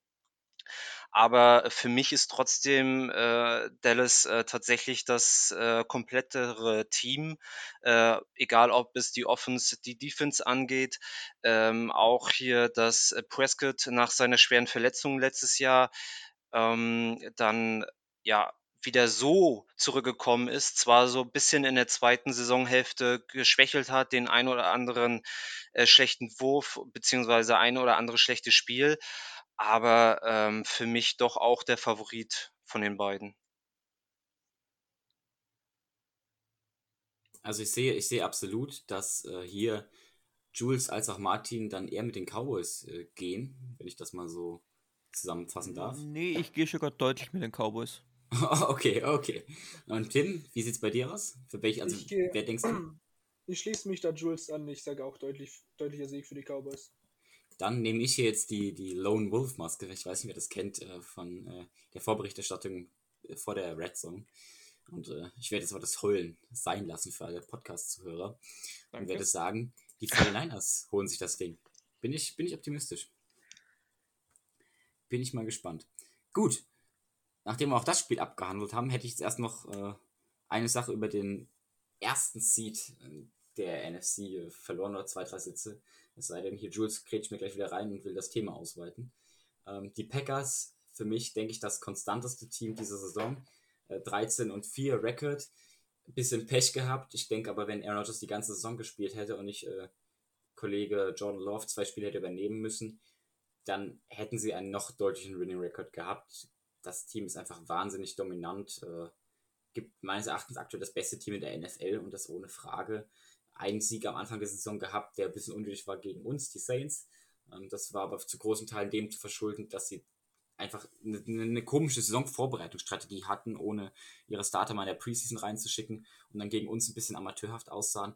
[SPEAKER 3] Aber für mich ist trotzdem äh, Dallas äh, tatsächlich das äh, komplettere Team, äh, egal ob es die Offense, die Defense angeht. Ähm, auch hier, dass Prescott nach seiner schweren Verletzung letztes Jahr ähm, dann ja wieder so zurückgekommen ist, zwar so ein bisschen in der zweiten Saisonhälfte geschwächelt hat, den ein oder anderen äh, schlechten Wurf beziehungsweise ein oder andere schlechte Spiel, aber ähm, für mich doch auch der Favorit von den beiden.
[SPEAKER 1] Also ich sehe, ich sehe absolut, dass äh, hier Jules als auch Martin dann eher mit den Cowboys äh, gehen, wenn ich das mal so zusammenfassen darf.
[SPEAKER 2] Nee, ich gehe sogar deutlich mit den Cowboys.
[SPEAKER 1] okay, okay. Und Tim, wie sieht es bei dir aus? Für welche, also
[SPEAKER 4] Ich gehe-
[SPEAKER 1] wer denkst du?
[SPEAKER 4] Ich schließe mich da Jules an. Ich sage auch deutlich, deutlicher Sieg für die Cowboys.
[SPEAKER 1] Dann nehme ich hier jetzt die, die Lone Wolf Maske. Ich weiß nicht, wer das kennt äh, von äh, der Vorberichterstattung äh, vor der Red Zone. Und äh, ich werde jetzt aber das Heulen sein lassen für alle Podcast-Zuhörer. Und werde sagen, die 49ers holen sich das Ding. Bin ich, bin ich optimistisch. Bin ich mal gespannt. Gut. Nachdem wir auch das Spiel abgehandelt haben, hätte ich jetzt erst noch äh, eine Sache über den ersten Seed äh, der NFC äh, verloren oder zwei, drei Sitze. Es sei denn, hier Jules grätscht mir gleich wieder rein und will das Thema ausweiten. Ähm, die Packers, für mich, denke ich, das konstanteste Team dieser Saison. Äh, 13 und 4 Record. Bisschen Pech gehabt. Ich denke aber, wenn Aaron Rodgers die ganze Saison gespielt hätte und nicht äh, Kollege Jordan Love zwei Spiele hätte übernehmen müssen, dann hätten sie einen noch deutlichen Winning Record gehabt. Das Team ist einfach wahnsinnig dominant. Äh, gibt meines Erachtens aktuell das beste Team in der NFL und das ohne Frage. Einen Sieg am Anfang der Saison gehabt, der ein bisschen unnötig war gegen uns, die Saints. Ähm, das war aber zu großen Teilen dem zu verschulden, dass sie einfach eine, eine komische Saisonvorbereitungsstrategie hatten, ohne ihre Starter mal in der Preseason reinzuschicken und dann gegen uns ein bisschen amateurhaft aussahen.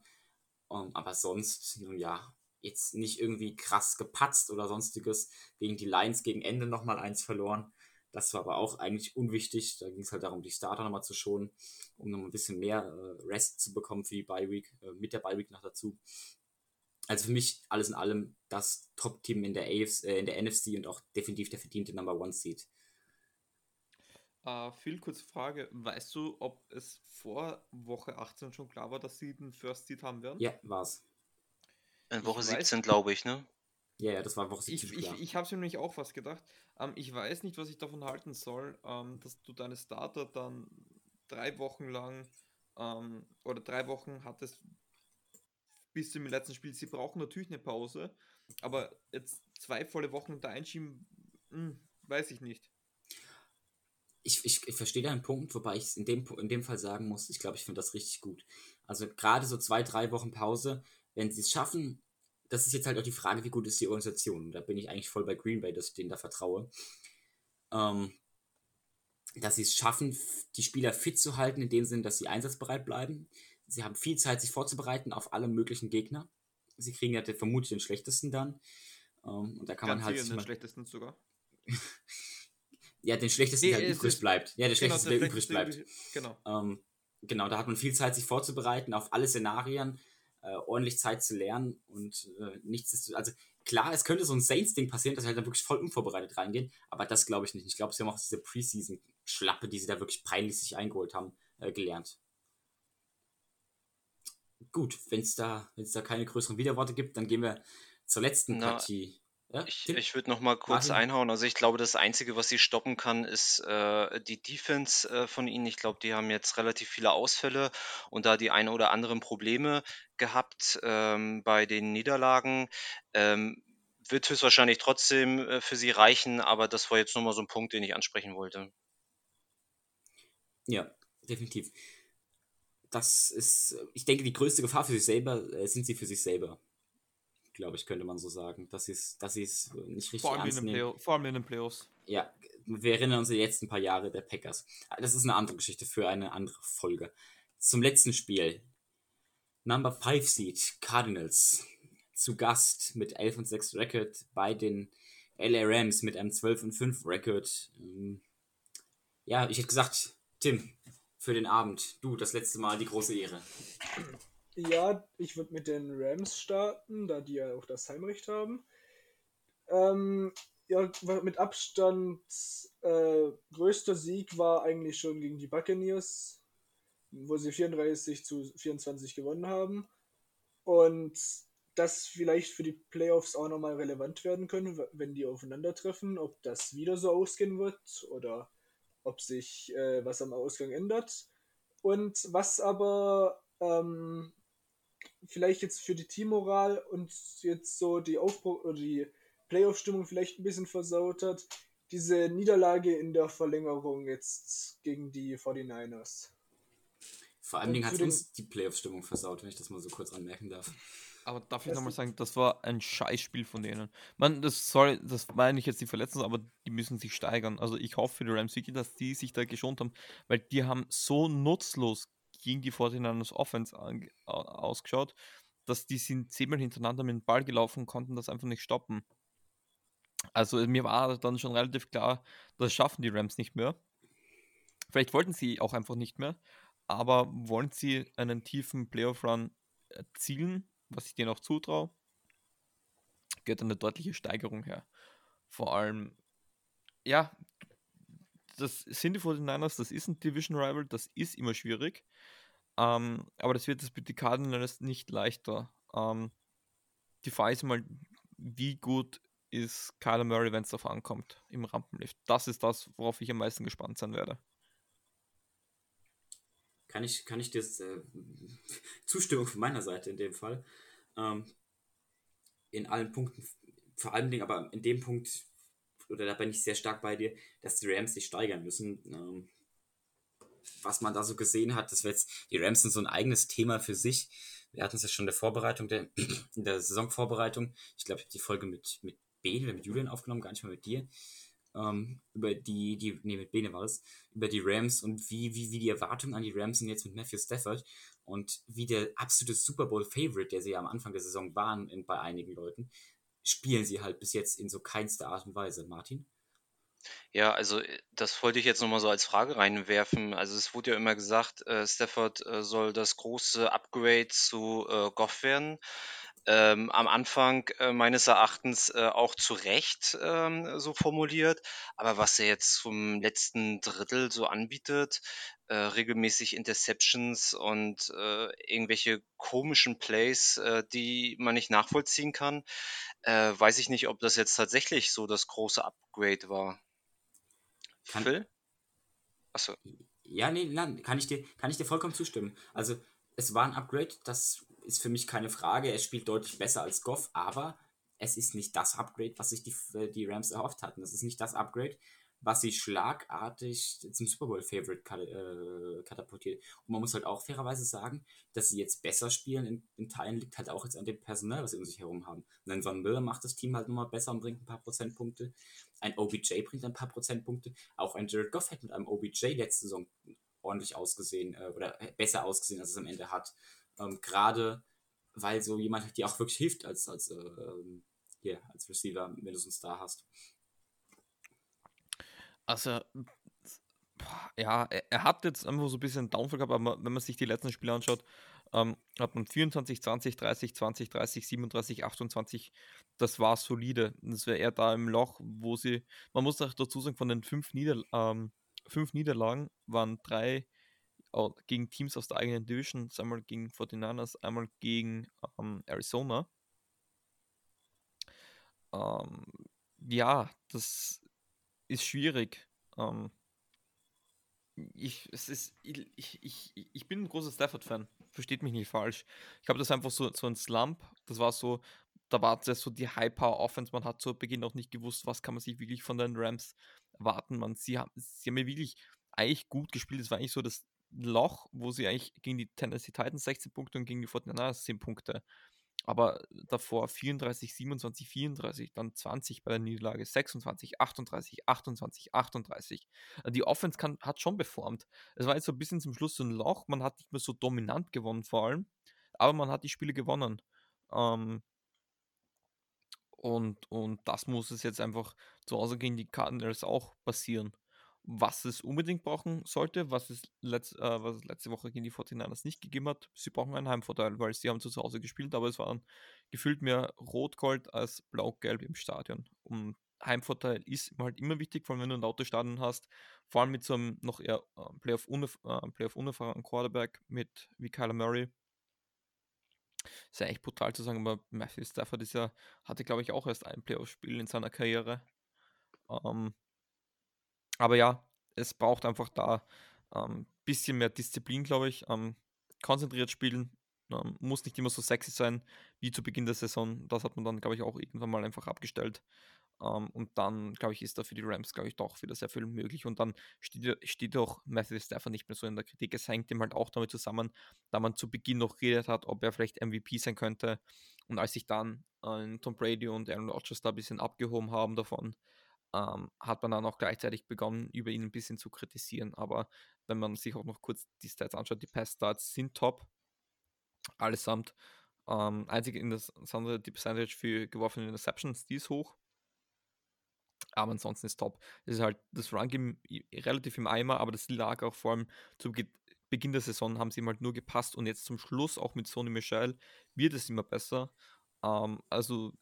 [SPEAKER 1] Um, aber sonst, nun ja, jetzt nicht irgendwie krass gepatzt oder sonstiges. Gegen die Lions gegen Ende nochmal eins verloren. Das war aber auch eigentlich unwichtig. Da ging es halt darum, die Starter nochmal zu schonen, um nochmal ein bisschen mehr äh, Rest zu bekommen für die Bye Week, äh, mit der Bye Week noch dazu. Also für mich alles in allem das Top-Team in, der AFC, äh, in der NFC und auch definitiv der verdiente Number One Seed.
[SPEAKER 2] Uh, Phil, kurze Frage. Weißt du, ob es vor Woche 18 schon klar war, dass sie den First Seed haben werden?
[SPEAKER 1] Ja, war's.
[SPEAKER 3] In Woche ich 17, glaube ich, ne?
[SPEAKER 1] Ja, ja, das war
[SPEAKER 2] 17. Ich, ich, ich habe mir nämlich auch was gedacht. Ähm, ich weiß nicht, was ich davon halten soll, ähm, dass du deine Starter dann drei Wochen lang ähm, oder drei Wochen hattest bis zum letzten Spiel. Sie brauchen natürlich eine Pause, aber jetzt zwei volle Wochen da einschieben, mh, hm, weiß ich nicht
[SPEAKER 1] ich, ich, ich verstehe deinen Punkt, wobei ich in dem, in dem Fall sagen muss, ich glaube, ich finde das richtig gut. Also gerade so zwei, drei Wochen Pause, wenn sie es schaffen, das ist jetzt halt auch die Frage, wie gut ist die Organisation. Da bin ich eigentlich voll bei Green Bay, dass ich denen da vertraue. Ähm, dass sie es schaffen, die Spieler fit zu halten, in dem Sinn, dass sie einsatzbereit bleiben. Sie haben viel Zeit, sich vorzubereiten auf alle möglichen Gegner. Sie kriegen ja vermutlich den schlechtesten dann. Ähm, und da kann Ganz man halt.
[SPEAKER 2] Den schlechtesten sogar.
[SPEAKER 1] ja, den schlechtesten, nee, der halt übrig bleibt. Ja, der genau, schlechteste, der, der übrig bleibt. Genau. Ähm, genau, da hat man viel Zeit, sich vorzubereiten auf alle Szenarien, äh, ordentlich Zeit zu lernen und äh, nichts ist, also klar, es könnte so ein Saints-Ding passieren, dass sie halt dann wirklich voll unvorbereitet reingehen, aber das glaube ich nicht. Ich glaube, sie haben auch diese Preseason-Schlappe, die sie da wirklich peinlich sich eingeholt haben, äh, gelernt. Gut, wenn es da, da keine größeren Widerworte gibt, dann gehen wir zur letzten Na, Partie.
[SPEAKER 3] Ja, ich ich würde noch mal kurz Martin. einhauen. Also ich glaube, das Einzige, was sie stoppen kann, ist äh, die Defense äh, von ihnen. Ich glaube, die haben jetzt relativ viele Ausfälle und da die ein oder anderen Probleme gehabt ähm, bei den Niederlagen. Ähm, wird höchstwahrscheinlich trotzdem äh, für sie reichen, aber das war jetzt nochmal so ein Punkt, den ich ansprechen wollte.
[SPEAKER 1] Ja, definitiv. Das ist, ich denke, die größte Gefahr für sich selber äh, sind sie für sich selber glaube ich, könnte man so sagen, dass sie es dass nicht richtig
[SPEAKER 2] vor allem ernst nehmen. vor allem in den Playoffs.
[SPEAKER 1] Ja, wir erinnern uns jetzt ein paar Jahre der Packers. Das ist eine andere Geschichte für eine andere Folge. Zum letzten Spiel. Number 5 Seed Cardinals zu Gast mit 11 und 6 Record bei den LA Rams mit einem 12 und 5 Record. Ähm, ja, ich hätte gesagt, Tim, für den Abend, du, das letzte Mal die große Ehre.
[SPEAKER 4] Ja, ich würde mit den Rams starten, da die ja auch das Heimrecht haben. Ähm, ja, mit Abstand äh, größter Sieg war eigentlich schon gegen die Buccaneers, wo sie 34 zu 24 gewonnen haben. Und das vielleicht für die Playoffs auch nochmal relevant werden können, wenn die aufeinandertreffen, ob das wieder so ausgehen wird oder ob sich äh, was am Ausgang ändert. Und was aber ähm, vielleicht jetzt für die Teammoral und jetzt so die Aufbau oder die Playoff-Stimmung vielleicht ein bisschen versaut hat, diese Niederlage in der Verlängerung jetzt gegen die 49ers.
[SPEAKER 1] Vor allen Dingen hat es uns die Playoff-Stimmung versaut, wenn ich das mal so kurz anmerken darf.
[SPEAKER 2] Aber darf ich nochmal sagen, das war ein Scheißspiel von denen. Man, das soll, das meine ich jetzt die Verletzten, aber die müssen sich steigern. Also ich hoffe für die Rams wirklich, dass die sich da geschont haben, weil die haben so nutzlos gegen die 49ers Offense ausgeschaut, dass die sind zehnmal hintereinander mit dem Ball gelaufen und konnten das einfach nicht stoppen. Also mir war dann schon relativ klar, das schaffen die Rams nicht mehr. Vielleicht wollten sie auch einfach nicht mehr, aber wollen sie einen tiefen Playoff-Run erzielen, was ich denen auch zutraue, geht eine deutliche Steigerung her. Vor allem, ja, das sind die 49ers, das ist ein Division Rival, das ist immer schwierig. Ähm, aber das wird das mit den Cardinals nicht leichter. Ähm, die Frage ist mal, wie gut ist Kyler Murray, wenn es darauf ankommt, im Rampenlift. Das ist das, worauf ich am meisten gespannt sein werde.
[SPEAKER 1] Kann ich, kann ich dir äh, Zustimmung von meiner Seite in dem Fall. Ähm, in allen Punkten, vor allen Dingen aber in dem Punkt, oder da bin ich sehr stark bei dir, dass die Rams sich steigern müssen. Ähm, was man da so gesehen hat, das wäre jetzt, die Rams sind so ein eigenes Thema für sich. Wir hatten es ja schon in der Vorbereitung, der, in der Saisonvorbereitung. Ich glaube, ich habe die Folge mit, mit Bene oder mit Julian aufgenommen, gar nicht mal mit dir. Ähm, über die, die, nee, mit Bene war das, über die Rams und wie, wie, wie die Erwartungen an die Rams sind jetzt mit Matthew Stafford und wie der absolute Super Bowl Favorite, der sie ja am Anfang der Saison waren in, bei einigen Leuten, spielen sie halt bis jetzt in so keinster Art und Weise. Martin?
[SPEAKER 3] Ja, also äh, das wollte ich jetzt nochmal so als Frage reinwerfen. Also es wurde ja immer gesagt, äh, Stafford äh, soll das große Upgrade zu äh, Goff werden. Ähm, am Anfang äh, meines Erachtens äh, auch zu Recht ähm, so formuliert. Aber was er jetzt zum letzten Drittel so anbietet, äh, regelmäßig Interceptions und äh, irgendwelche komischen Plays, äh, die man nicht nachvollziehen kann, äh, weiß ich nicht, ob das jetzt tatsächlich so das große Upgrade war.
[SPEAKER 1] Kann-
[SPEAKER 3] Phil? Achso.
[SPEAKER 1] Ja, nee, nein, kann ich dir, kann ich dir vollkommen zustimmen. Also, es war ein Upgrade, das ist für mich keine Frage. Er spielt deutlich besser als Goff, aber es ist nicht das Upgrade, was sich die, die Rams erhofft hatten. Das ist nicht das Upgrade, was sie schlagartig zum Super Bowl-Favorite äh, katapultiert. Und man muss halt auch fairerweise sagen, dass sie jetzt besser spielen in, in Teilen liegt halt auch jetzt an dem Personal, was sie um sich herum haben. Und ein Von Miller macht das Team halt nochmal besser und bringt ein paar Prozentpunkte. Ein OBJ bringt ein paar Prozentpunkte. Auch ein Jared Goff hat mit einem OBJ letzte Saison ordentlich ausgesehen äh, oder besser ausgesehen, als es am Ende hat. Ähm, Gerade weil so jemand dir auch wirklich hilft als, als, äh, yeah, als Receiver, wenn du so einen Star hast.
[SPEAKER 2] Also, ja, er, hat jetzt einfach so ein bisschen Downfall gehabt, aber wenn man sich die letzten Spiele anschaut, ähm, hat man 24, 20, 30, 20, 30, 37, 28. Das war solide. Das wäre eher da im Loch, wo sie, man muss auch dazu sagen, von den fünf, Nieder, ähm, fünf Niederlagen waren drei gegen Teams aus der eigenen Division, einmal gegen 49ers, einmal gegen ähm, Arizona. Ähm, ja, das ist schwierig. Ähm, ich, es ist, ich, ich, ich bin ein großer Stafford-Fan. Versteht mich nicht falsch. Ich glaube, das einfach so, so ein Slump. Das war so, da war das so die High-Power-Offense. Man hat zu Beginn auch nicht gewusst, was kann man sich wirklich von den Rams erwarten. Man, sie, haben, sie haben ja wirklich eigentlich gut gespielt. Es war eigentlich so das Loch, wo sie eigentlich gegen die Tennessee Titans 16 Punkte und gegen die Fortinanders 10 Punkte aber davor 34, 27, 34, dann 20 bei der Niederlage, 26, 38, 28, 38. Die Offense kann, hat schon performt. Es war jetzt so ein bisschen zum Schluss so ein Loch, man hat nicht mehr so dominant gewonnen vor allem, aber man hat die Spiele gewonnen. Ähm, und, und das muss es jetzt einfach zu Hause gegen die Cardinals auch passieren was es unbedingt brauchen sollte, was es, letzt, äh, was es letzte Woche gegen die 49ers nicht gegeben hat. Sie brauchen einen Heimvorteil, weil sie haben zu Hause gespielt, aber es waren gefühlt mehr Rot-Gold als Blau-Gelb im Stadion. Und Heimvorteil ist halt immer wichtig, vor allem wenn du ein Autostadion hast, vor allem mit so einem noch eher äh, Playoff-unerfahrenen Playoff Quarterback mit wie Kyler Murray. Ist ja echt brutal zu sagen, aber Matthew Stafford ist ja, hatte glaube ich auch erst ein Playoff-Spiel in seiner Karriere. Ähm, aber ja, es braucht einfach da ein ähm, bisschen mehr Disziplin, glaube ich. Ähm, konzentriert spielen, ähm, muss nicht immer so sexy sein wie zu Beginn der Saison. Das hat man dann, glaube ich, auch irgendwann mal einfach abgestellt. Ähm, und dann, glaube ich, ist da für die Rams, glaube ich, doch wieder sehr viel möglich. Und dann steht, steht auch Matthew Stafford nicht mehr so in der Kritik. Es hängt ihm halt auch damit zusammen, da man zu Beginn noch geredet hat, ob er vielleicht MVP sein könnte. Und als sich dann äh, Tom Brady und Aaron Rodgers da ein bisschen abgehoben haben davon, ähm, hat man dann auch gleichzeitig begonnen, über ihn ein bisschen zu kritisieren. Aber wenn man sich auch noch kurz die Stats anschaut, die Pass-Starts sind top, allesamt. Ähm, einzig insbesondere die Percentage für geworfene Interceptions, die ist hoch. Aber ansonsten ist top. Es ist halt das Run-Game relativ im Eimer, aber das lag auch vor allem zu Beginn der Saison, haben sie ihm halt nur gepasst und jetzt zum Schluss, auch mit Sony Michel, wird es immer besser. Ähm, also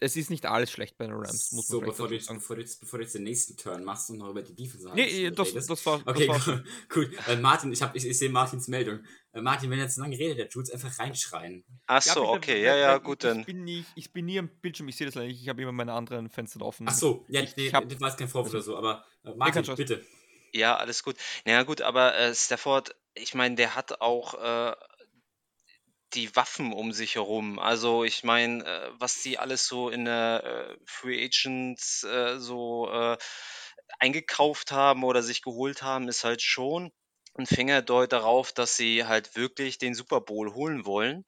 [SPEAKER 2] es ist nicht alles schlecht bei den Rams,
[SPEAKER 1] muss so, man bevor du, sagen. Bevor du, jetzt, bevor du jetzt den nächsten Turn machst und noch über die Defense
[SPEAKER 2] Nee, das, das, war.
[SPEAKER 1] Okay,
[SPEAKER 2] das
[SPEAKER 1] war cool. Äh, Martin, ich, ich, ich sehe Martins Meldung. Äh, Martin, wenn er jetzt lange redet, der tut einfach reinschreien.
[SPEAKER 3] Ach so, ja, okay, ja, ja, gut dann.
[SPEAKER 2] Ich bin, nie, ich bin nie am Bildschirm, ich sehe das leider nicht. Ich habe immer meine anderen Fenster offen.
[SPEAKER 1] Ach so, ja, ich, nee, hab, das war kein Vorwurf oder so, aber äh, Martin, bitte.
[SPEAKER 3] Ja, alles gut. Naja, gut, aber äh, Stafford, ich meine, der hat auch äh, die Waffen um sich herum. Also ich meine, äh, was die alles so in der äh, Free Agents äh, so äh, eingekauft haben oder sich geholt haben, ist halt schon ein Fingerdeut darauf, dass sie halt wirklich den Super Bowl holen wollen.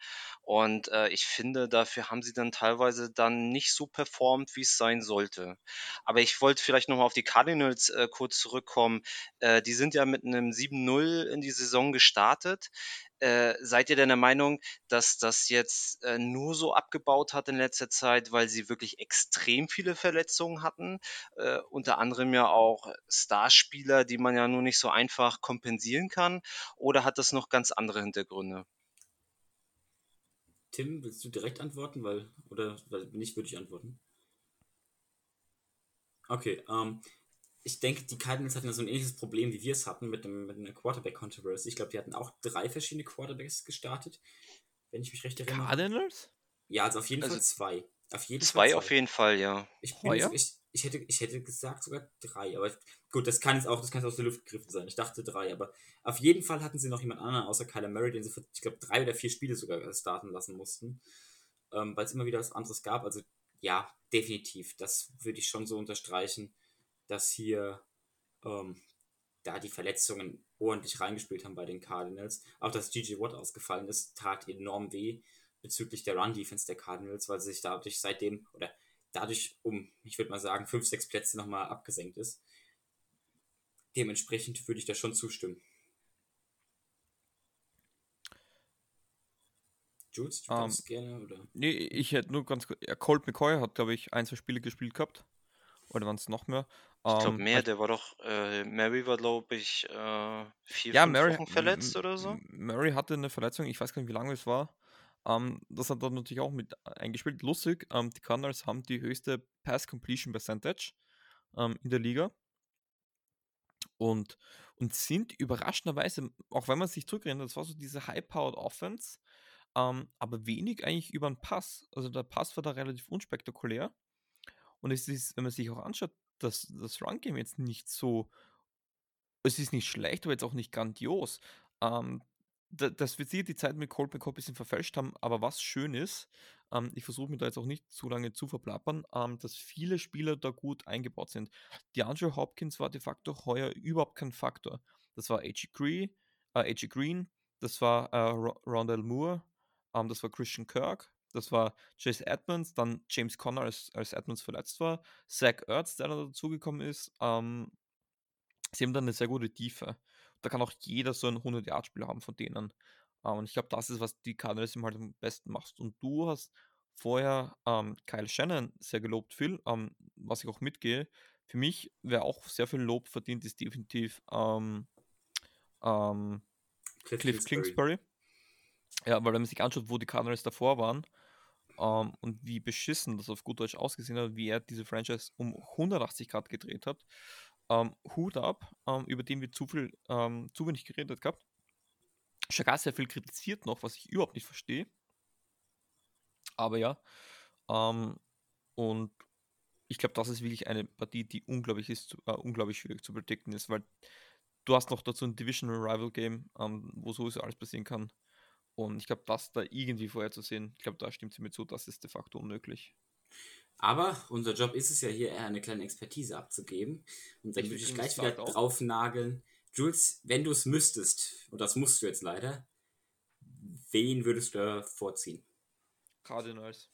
[SPEAKER 3] Und äh, ich finde, dafür haben sie dann teilweise dann nicht so performt, wie es sein sollte. Aber ich wollte vielleicht nochmal auf die Cardinals äh, kurz zurückkommen. Äh, die sind ja mit einem 7-0 in die Saison gestartet. Äh, seid ihr denn der Meinung, dass das jetzt äh, nur so abgebaut hat in letzter Zeit, weil sie wirklich extrem viele Verletzungen hatten? Äh, unter anderem ja auch Starspieler, die man ja nur nicht so einfach kompensieren kann? Oder hat das noch ganz andere Hintergründe?
[SPEAKER 1] Tim, willst du direkt antworten? Weil, oder weil nicht, würde ich antworten. Okay, ähm, ich denke, die Cardinals hatten so ein ähnliches Problem, wie wir es hatten mit, dem, mit einer Quarterback-Controversy. Ich glaube, die hatten auch drei verschiedene Quarterbacks gestartet, wenn ich mich recht erinnere.
[SPEAKER 2] Cardinals?
[SPEAKER 1] Ja, also auf jeden also Fall zwei. Auf jeden
[SPEAKER 3] zwei, Fall zwei auf jeden Fall, ja.
[SPEAKER 1] Ich, bin, ich, ich, hätte, ich hätte gesagt sogar drei, aber gut, das kann jetzt auch, das kann aus der Luft gegriffen sein. Ich dachte drei, aber auf jeden Fall hatten sie noch jemand anderen außer Kyler Murray, den sie für, ich glaube, drei oder vier Spiele sogar starten lassen mussten, ähm, weil es immer wieder was anderes gab. Also ja, definitiv, das würde ich schon so unterstreichen dass hier ähm, da die Verletzungen ordentlich reingespielt haben bei den Cardinals. Auch dass Gigi Watt ausgefallen ist, tat enorm weh bezüglich der Run-Defense der Cardinals, weil sie sich dadurch seitdem oder dadurch um, ich würde mal sagen, fünf, sechs Plätze nochmal abgesenkt ist. Dementsprechend würde ich da schon zustimmen.
[SPEAKER 2] Jules, du um, ähm, gerne, oder? Nee, ich hätte nur ganz kurz. Ja, Colt McCoy hat, glaube ich, ein, zwei Spiele gespielt gehabt. Oder waren es noch mehr?
[SPEAKER 3] Ich glaube ähm, mehr, der war doch, äh, Mary war glaube ich äh, vier, ja, fünf Mary, Wochen verletzt oder so.
[SPEAKER 2] Mary hatte eine Verletzung, ich weiß gar nicht, wie lange es war. Ähm, das hat dann natürlich auch mit eingespielt. Lustig, ähm, die Cardinals haben die höchste Pass Completion Percentage ähm, in der Liga. Und, und sind überraschenderweise, auch wenn man sich zurückerinnert, das war so diese High-Powered Offense, ähm, aber wenig eigentlich über den Pass. Also der Pass war da relativ unspektakulär. Und es ist, wenn man sich auch anschaut, dass das Run-Game jetzt nicht so, es ist nicht schlecht, aber jetzt auch nicht grandios. Ähm, dass wir sie die Zeit mit Colt McCoy ein bisschen verfälscht haben, aber was schön ist, ähm, ich versuche mir da jetzt auch nicht zu lange zu verplappern, ähm, dass viele Spieler da gut eingebaut sind. Die Andrew Hopkins war de facto heuer überhaupt kein Faktor. Das war A.G. Green, äh, Green, das war äh, Rondell Moore, ähm, das war Christian Kirk, das war Chase Edmonds, dann James Conner, als, als Edmonds verletzt war, Zach Ertz, der da dazugekommen ist. Ähm, sie haben dann eine sehr gute Tiefe. Da kann auch jeder so ein 100-Yard-Spiel haben von denen. Ähm, und ich glaube, das ist, was die Cardinals ihm halt am besten macht. Und du hast vorher ähm, Kyle Shannon sehr gelobt, Phil, ähm, was ich auch mitgehe. Für mich wäre auch sehr viel Lob verdient, ist definitiv ähm, ähm, Cliff, Cliff Kingsbury. Ja, weil wenn man sich anschaut, wo die Cardinals davor waren, ähm, und wie beschissen das auf gut Deutsch ausgesehen hat, wie er diese Franchise um 180 Grad gedreht hat. Ähm, Hut ab, ähm, über den wir zu viel, ähm, zu wenig geredet gehabt. Chagas sehr viel kritisiert noch, was ich überhaupt nicht verstehe. Aber ja. Ähm, und ich glaube, das ist wirklich eine Partie, die unglaublich ist, äh, unglaublich schwierig zu predikten ist, weil du hast noch dazu ein Division Rival Game, ähm, wo sowieso alles passieren kann. Und ich glaube, das da irgendwie vorherzusehen, ich glaube, da stimmt sie mir zu, das ist de facto unmöglich.
[SPEAKER 1] Aber unser Job ist es ja hier, eher eine kleine Expertise abzugeben. Und dann würde ich gleich wieder drauf nageln. Jules, wenn du es müsstest, und das musst du jetzt leider, wen würdest du vorziehen?
[SPEAKER 2] Cardinals.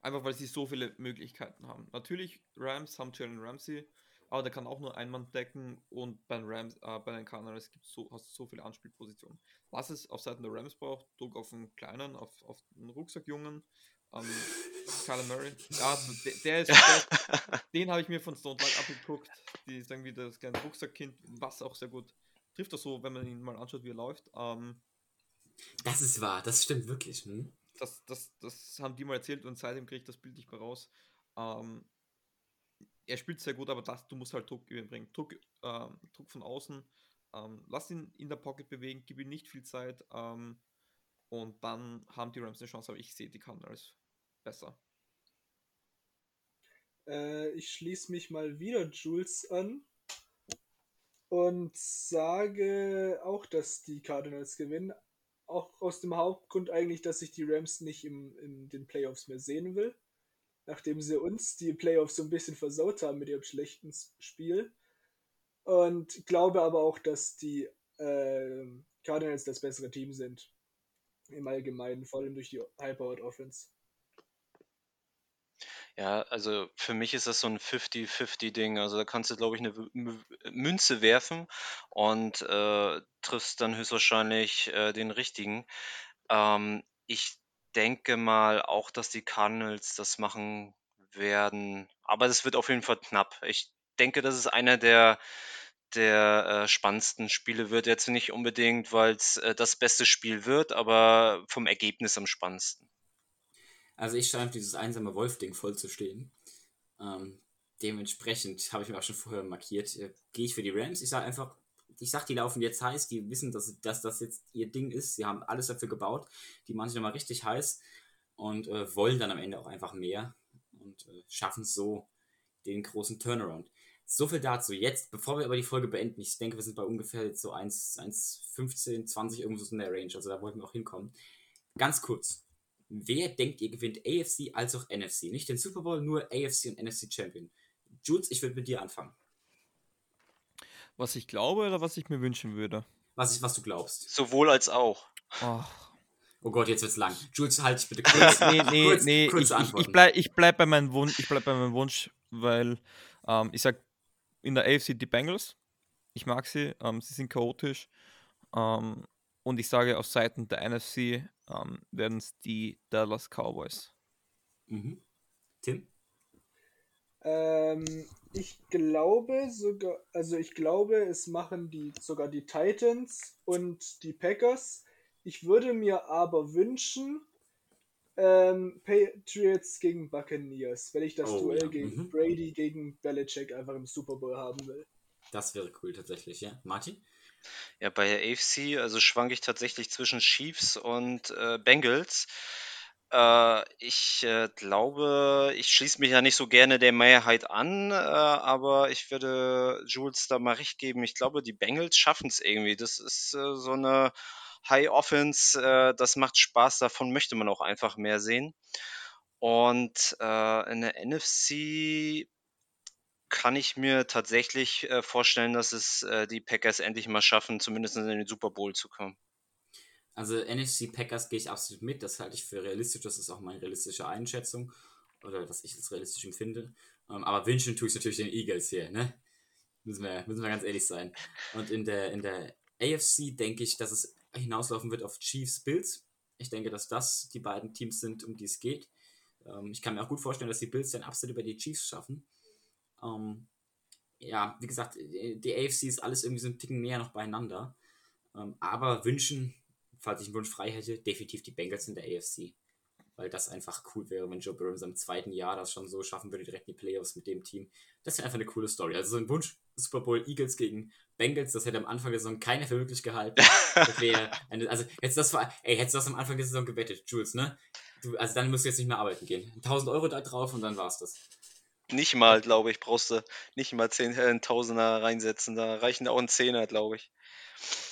[SPEAKER 2] Einfach weil sie so viele Möglichkeiten haben. Natürlich, Rams haben Jalen Ramsey, aber der kann auch nur ein Mann decken und bei den Rams, äh, bei den Cardinals gibt so, hast du so viele Anspielpositionen. Was es auf Seiten der Rams braucht, Druck auf einen kleinen, auf, auf den Rucksackjungen. Ähm, Kyler Murray, ja, der, der ist, der, den habe ich mir von Stone Light abgeguckt. Die ist irgendwie das kleine Rucksackkind, was auch sehr gut trifft das so, wenn man ihn mal anschaut, wie er läuft. Ähm,
[SPEAKER 1] das ist wahr, das stimmt wirklich. Hm?
[SPEAKER 2] Das, das, das haben die mal erzählt und seitdem kriege ich das Bild nicht mehr raus. Ähm, er spielt sehr gut, aber das, du musst halt Druck bringen. Druck, ähm, Druck von außen. Ähm, lass ihn in der Pocket bewegen, gib ihm nicht viel Zeit. Ähm, und dann haben die Rams eine Chance, aber ich sehe die Cardinals besser.
[SPEAKER 4] Äh, ich schließe mich mal wieder Jules an und sage auch, dass die Cardinals gewinnen. Auch aus dem Hauptgrund eigentlich, dass ich die Rams nicht im, in den Playoffs mehr sehen will nachdem sie uns die Playoffs so ein bisschen versaut haben mit ihrem schlechten Spiel. Und glaube aber auch, dass die äh, Cardinals das bessere Team sind. im Allgemeinen, vor allem durch die High-Powered Offense.
[SPEAKER 3] Ja, also für mich ist das so ein 50-50-Ding. Also da kannst du, glaube ich, eine Münze werfen und äh, triffst dann höchstwahrscheinlich äh, den richtigen. Ähm, ich denke mal auch, dass die Cardinals das machen werden. Aber es wird auf jeden Fall knapp. Ich denke, das ist einer der, der äh, spannendsten Spiele wird. Jetzt nicht unbedingt, weil es äh, das beste Spiel wird, aber vom Ergebnis am spannendsten.
[SPEAKER 1] Also ich scheine dieses einsame Wolf-Ding voll zu stehen. Ähm, dementsprechend habe ich mir auch schon vorher markiert. Äh, Gehe ich für die Rams. Ich sage einfach, ich sag, die laufen jetzt heiß, die wissen, dass, dass das jetzt ihr Ding ist. Sie haben alles dafür gebaut. Die machen sich nochmal richtig heiß und äh, wollen dann am Ende auch einfach mehr und äh, schaffen so den großen Turnaround. So viel dazu. Jetzt, bevor wir aber die Folge beenden, ich denke, wir sind bei ungefähr jetzt so 1, 1 15, 20 irgendwo so in der Range, also da wollten wir auch hinkommen. Ganz kurz. Wer denkt ihr gewinnt AFC als auch NFC? Nicht den Super Bowl, nur AFC und NFC Champion. Jules, ich würde mit dir anfangen.
[SPEAKER 2] Was ich glaube oder was ich mir wünschen würde?
[SPEAKER 1] Was, ich, was du glaubst.
[SPEAKER 3] Sowohl als auch.
[SPEAKER 2] Oh.
[SPEAKER 1] Oh Gott, jetzt wird's lang. Jules, halt dich bitte kurz.
[SPEAKER 2] nee, nee,
[SPEAKER 1] kurz,
[SPEAKER 2] nee.
[SPEAKER 1] kurz
[SPEAKER 2] ich, ich, ich, bleib, ich bleib bei meinem Wunsch, ich bleib bei meinem Wunsch, weil ähm, ich sag in der AFC die Bengals. Ich mag sie, ähm, sie sind chaotisch. Ähm, und ich sage auf Seiten der NFC ähm, werden es die Dallas Cowboys.
[SPEAKER 1] Mhm. Tim?
[SPEAKER 4] Ähm, ich glaube sogar, also ich glaube, es machen die sogar die Titans und die Packers. Ich würde mir aber wünschen, ähm, Patriots gegen Buccaneers, wenn ich das oh, Duell ja. gegen mhm. Brady gegen Belichick einfach im Super Bowl haben will.
[SPEAKER 1] Das wäre cool tatsächlich, ja. Martin?
[SPEAKER 3] Ja, bei der AFC, also schwanke ich tatsächlich zwischen Chiefs und äh, Bengals. Äh, ich äh, glaube, ich schließe mich ja nicht so gerne der Mehrheit an, äh, aber ich würde Jules da mal recht geben. Ich glaube, die Bengals schaffen es irgendwie. Das ist äh, so eine High Offense, äh, das macht Spaß, davon möchte man auch einfach mehr sehen. Und in der NFC kann ich mir tatsächlich äh, vorstellen, dass es äh, die Packers endlich mal schaffen, zumindest in den Super Bowl zu kommen.
[SPEAKER 1] Also NFC Packers gehe ich absolut mit, das halte ich für realistisch, das ist auch meine realistische Einschätzung oder was ich als realistisch empfinde. Ähm, aber wünschen tue ich natürlich den Eagles hier, ne? Müssen wir, müssen wir ganz ehrlich sein. Und in der, in der AFC denke ich, dass es hinauslaufen wird auf Chiefs Bills. Ich denke, dass das die beiden Teams sind, um die es geht. Ähm, ich kann mir auch gut vorstellen, dass die Bills dann absolut über die Chiefs schaffen. Ähm, ja, wie gesagt, die AFC ist alles irgendwie so ein Ticken näher noch beieinander. Ähm, aber wünschen, falls ich einen Wunsch frei hätte, definitiv die Bengals in der AFC. Weil das einfach cool wäre, wenn Joe Burrow in seinem zweiten Jahr das schon so schaffen würde, direkt in die Playoffs mit dem Team. Das wäre einfach eine coole Story. Also so ein Wunsch, Super Bowl Eagles gegen Bengals, das hätte am Anfang der Saison keiner für möglich gehalten. Das wäre also hättest du das, ey, hättest du das am Anfang der Saison gewettet, Jules, ne? Du, also dann musst du jetzt nicht mehr arbeiten gehen. 1000 Euro da drauf und dann war's das.
[SPEAKER 3] Nicht mal, glaube ich, brauchst du nicht mal 10, äh, reinsetzen. Da reichen auch ein Zehner, glaube ich.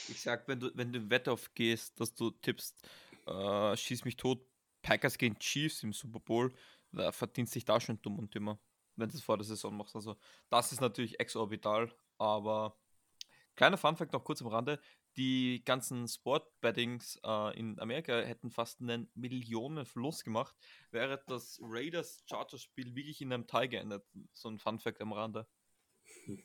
[SPEAKER 2] Ich sag, wenn du, wenn du Wett aufgehst, dass du tippst, äh, schieß mich tot, Packers gegen Chiefs im Super Bowl, da verdienst dich da schon dumm und dümmer, wenn du es vor der Saison machst. Also, das ist natürlich exorbital, aber kleiner Funfact noch kurz am Rande: die ganzen Sportbettings äh, in Amerika hätten fast einen Millionenverlust gemacht, wäre das Raiders-Chargers-Spiel wirklich in einem Teil geendet. So ein Funfact am Rande.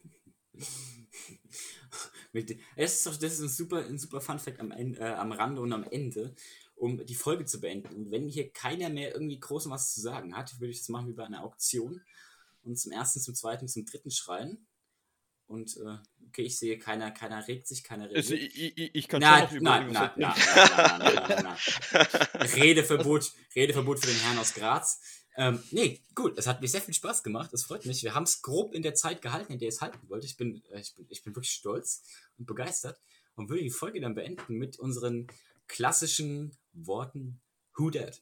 [SPEAKER 1] es ist das ist ein super, ein super Funfact am, äh, am Rande und am Ende, um die Folge zu beenden. Und wenn hier keiner mehr irgendwie groß was zu sagen hat, würde ich das machen wie bei einer Auktion und zum ersten, zum zweiten, zum dritten schreien. Und äh, okay, ich sehe, keiner, keiner regt sich, keiner redet.
[SPEAKER 2] Also, ich, ich, ich kann
[SPEAKER 1] nein, schon nein, nein, nein, nein, nein, nein, nein, Redeverbot, Redeverbot für den Herrn aus Graz. Ähm, nee, gut, es hat mir sehr viel Spaß gemacht, das freut mich. Wir haben es grob in der Zeit gehalten, in der ich es halten wollte. Ich bin, äh, ich, bin, ich bin wirklich stolz und begeistert und würde die Folge dann beenden mit unseren klassischen Worten Who Dat?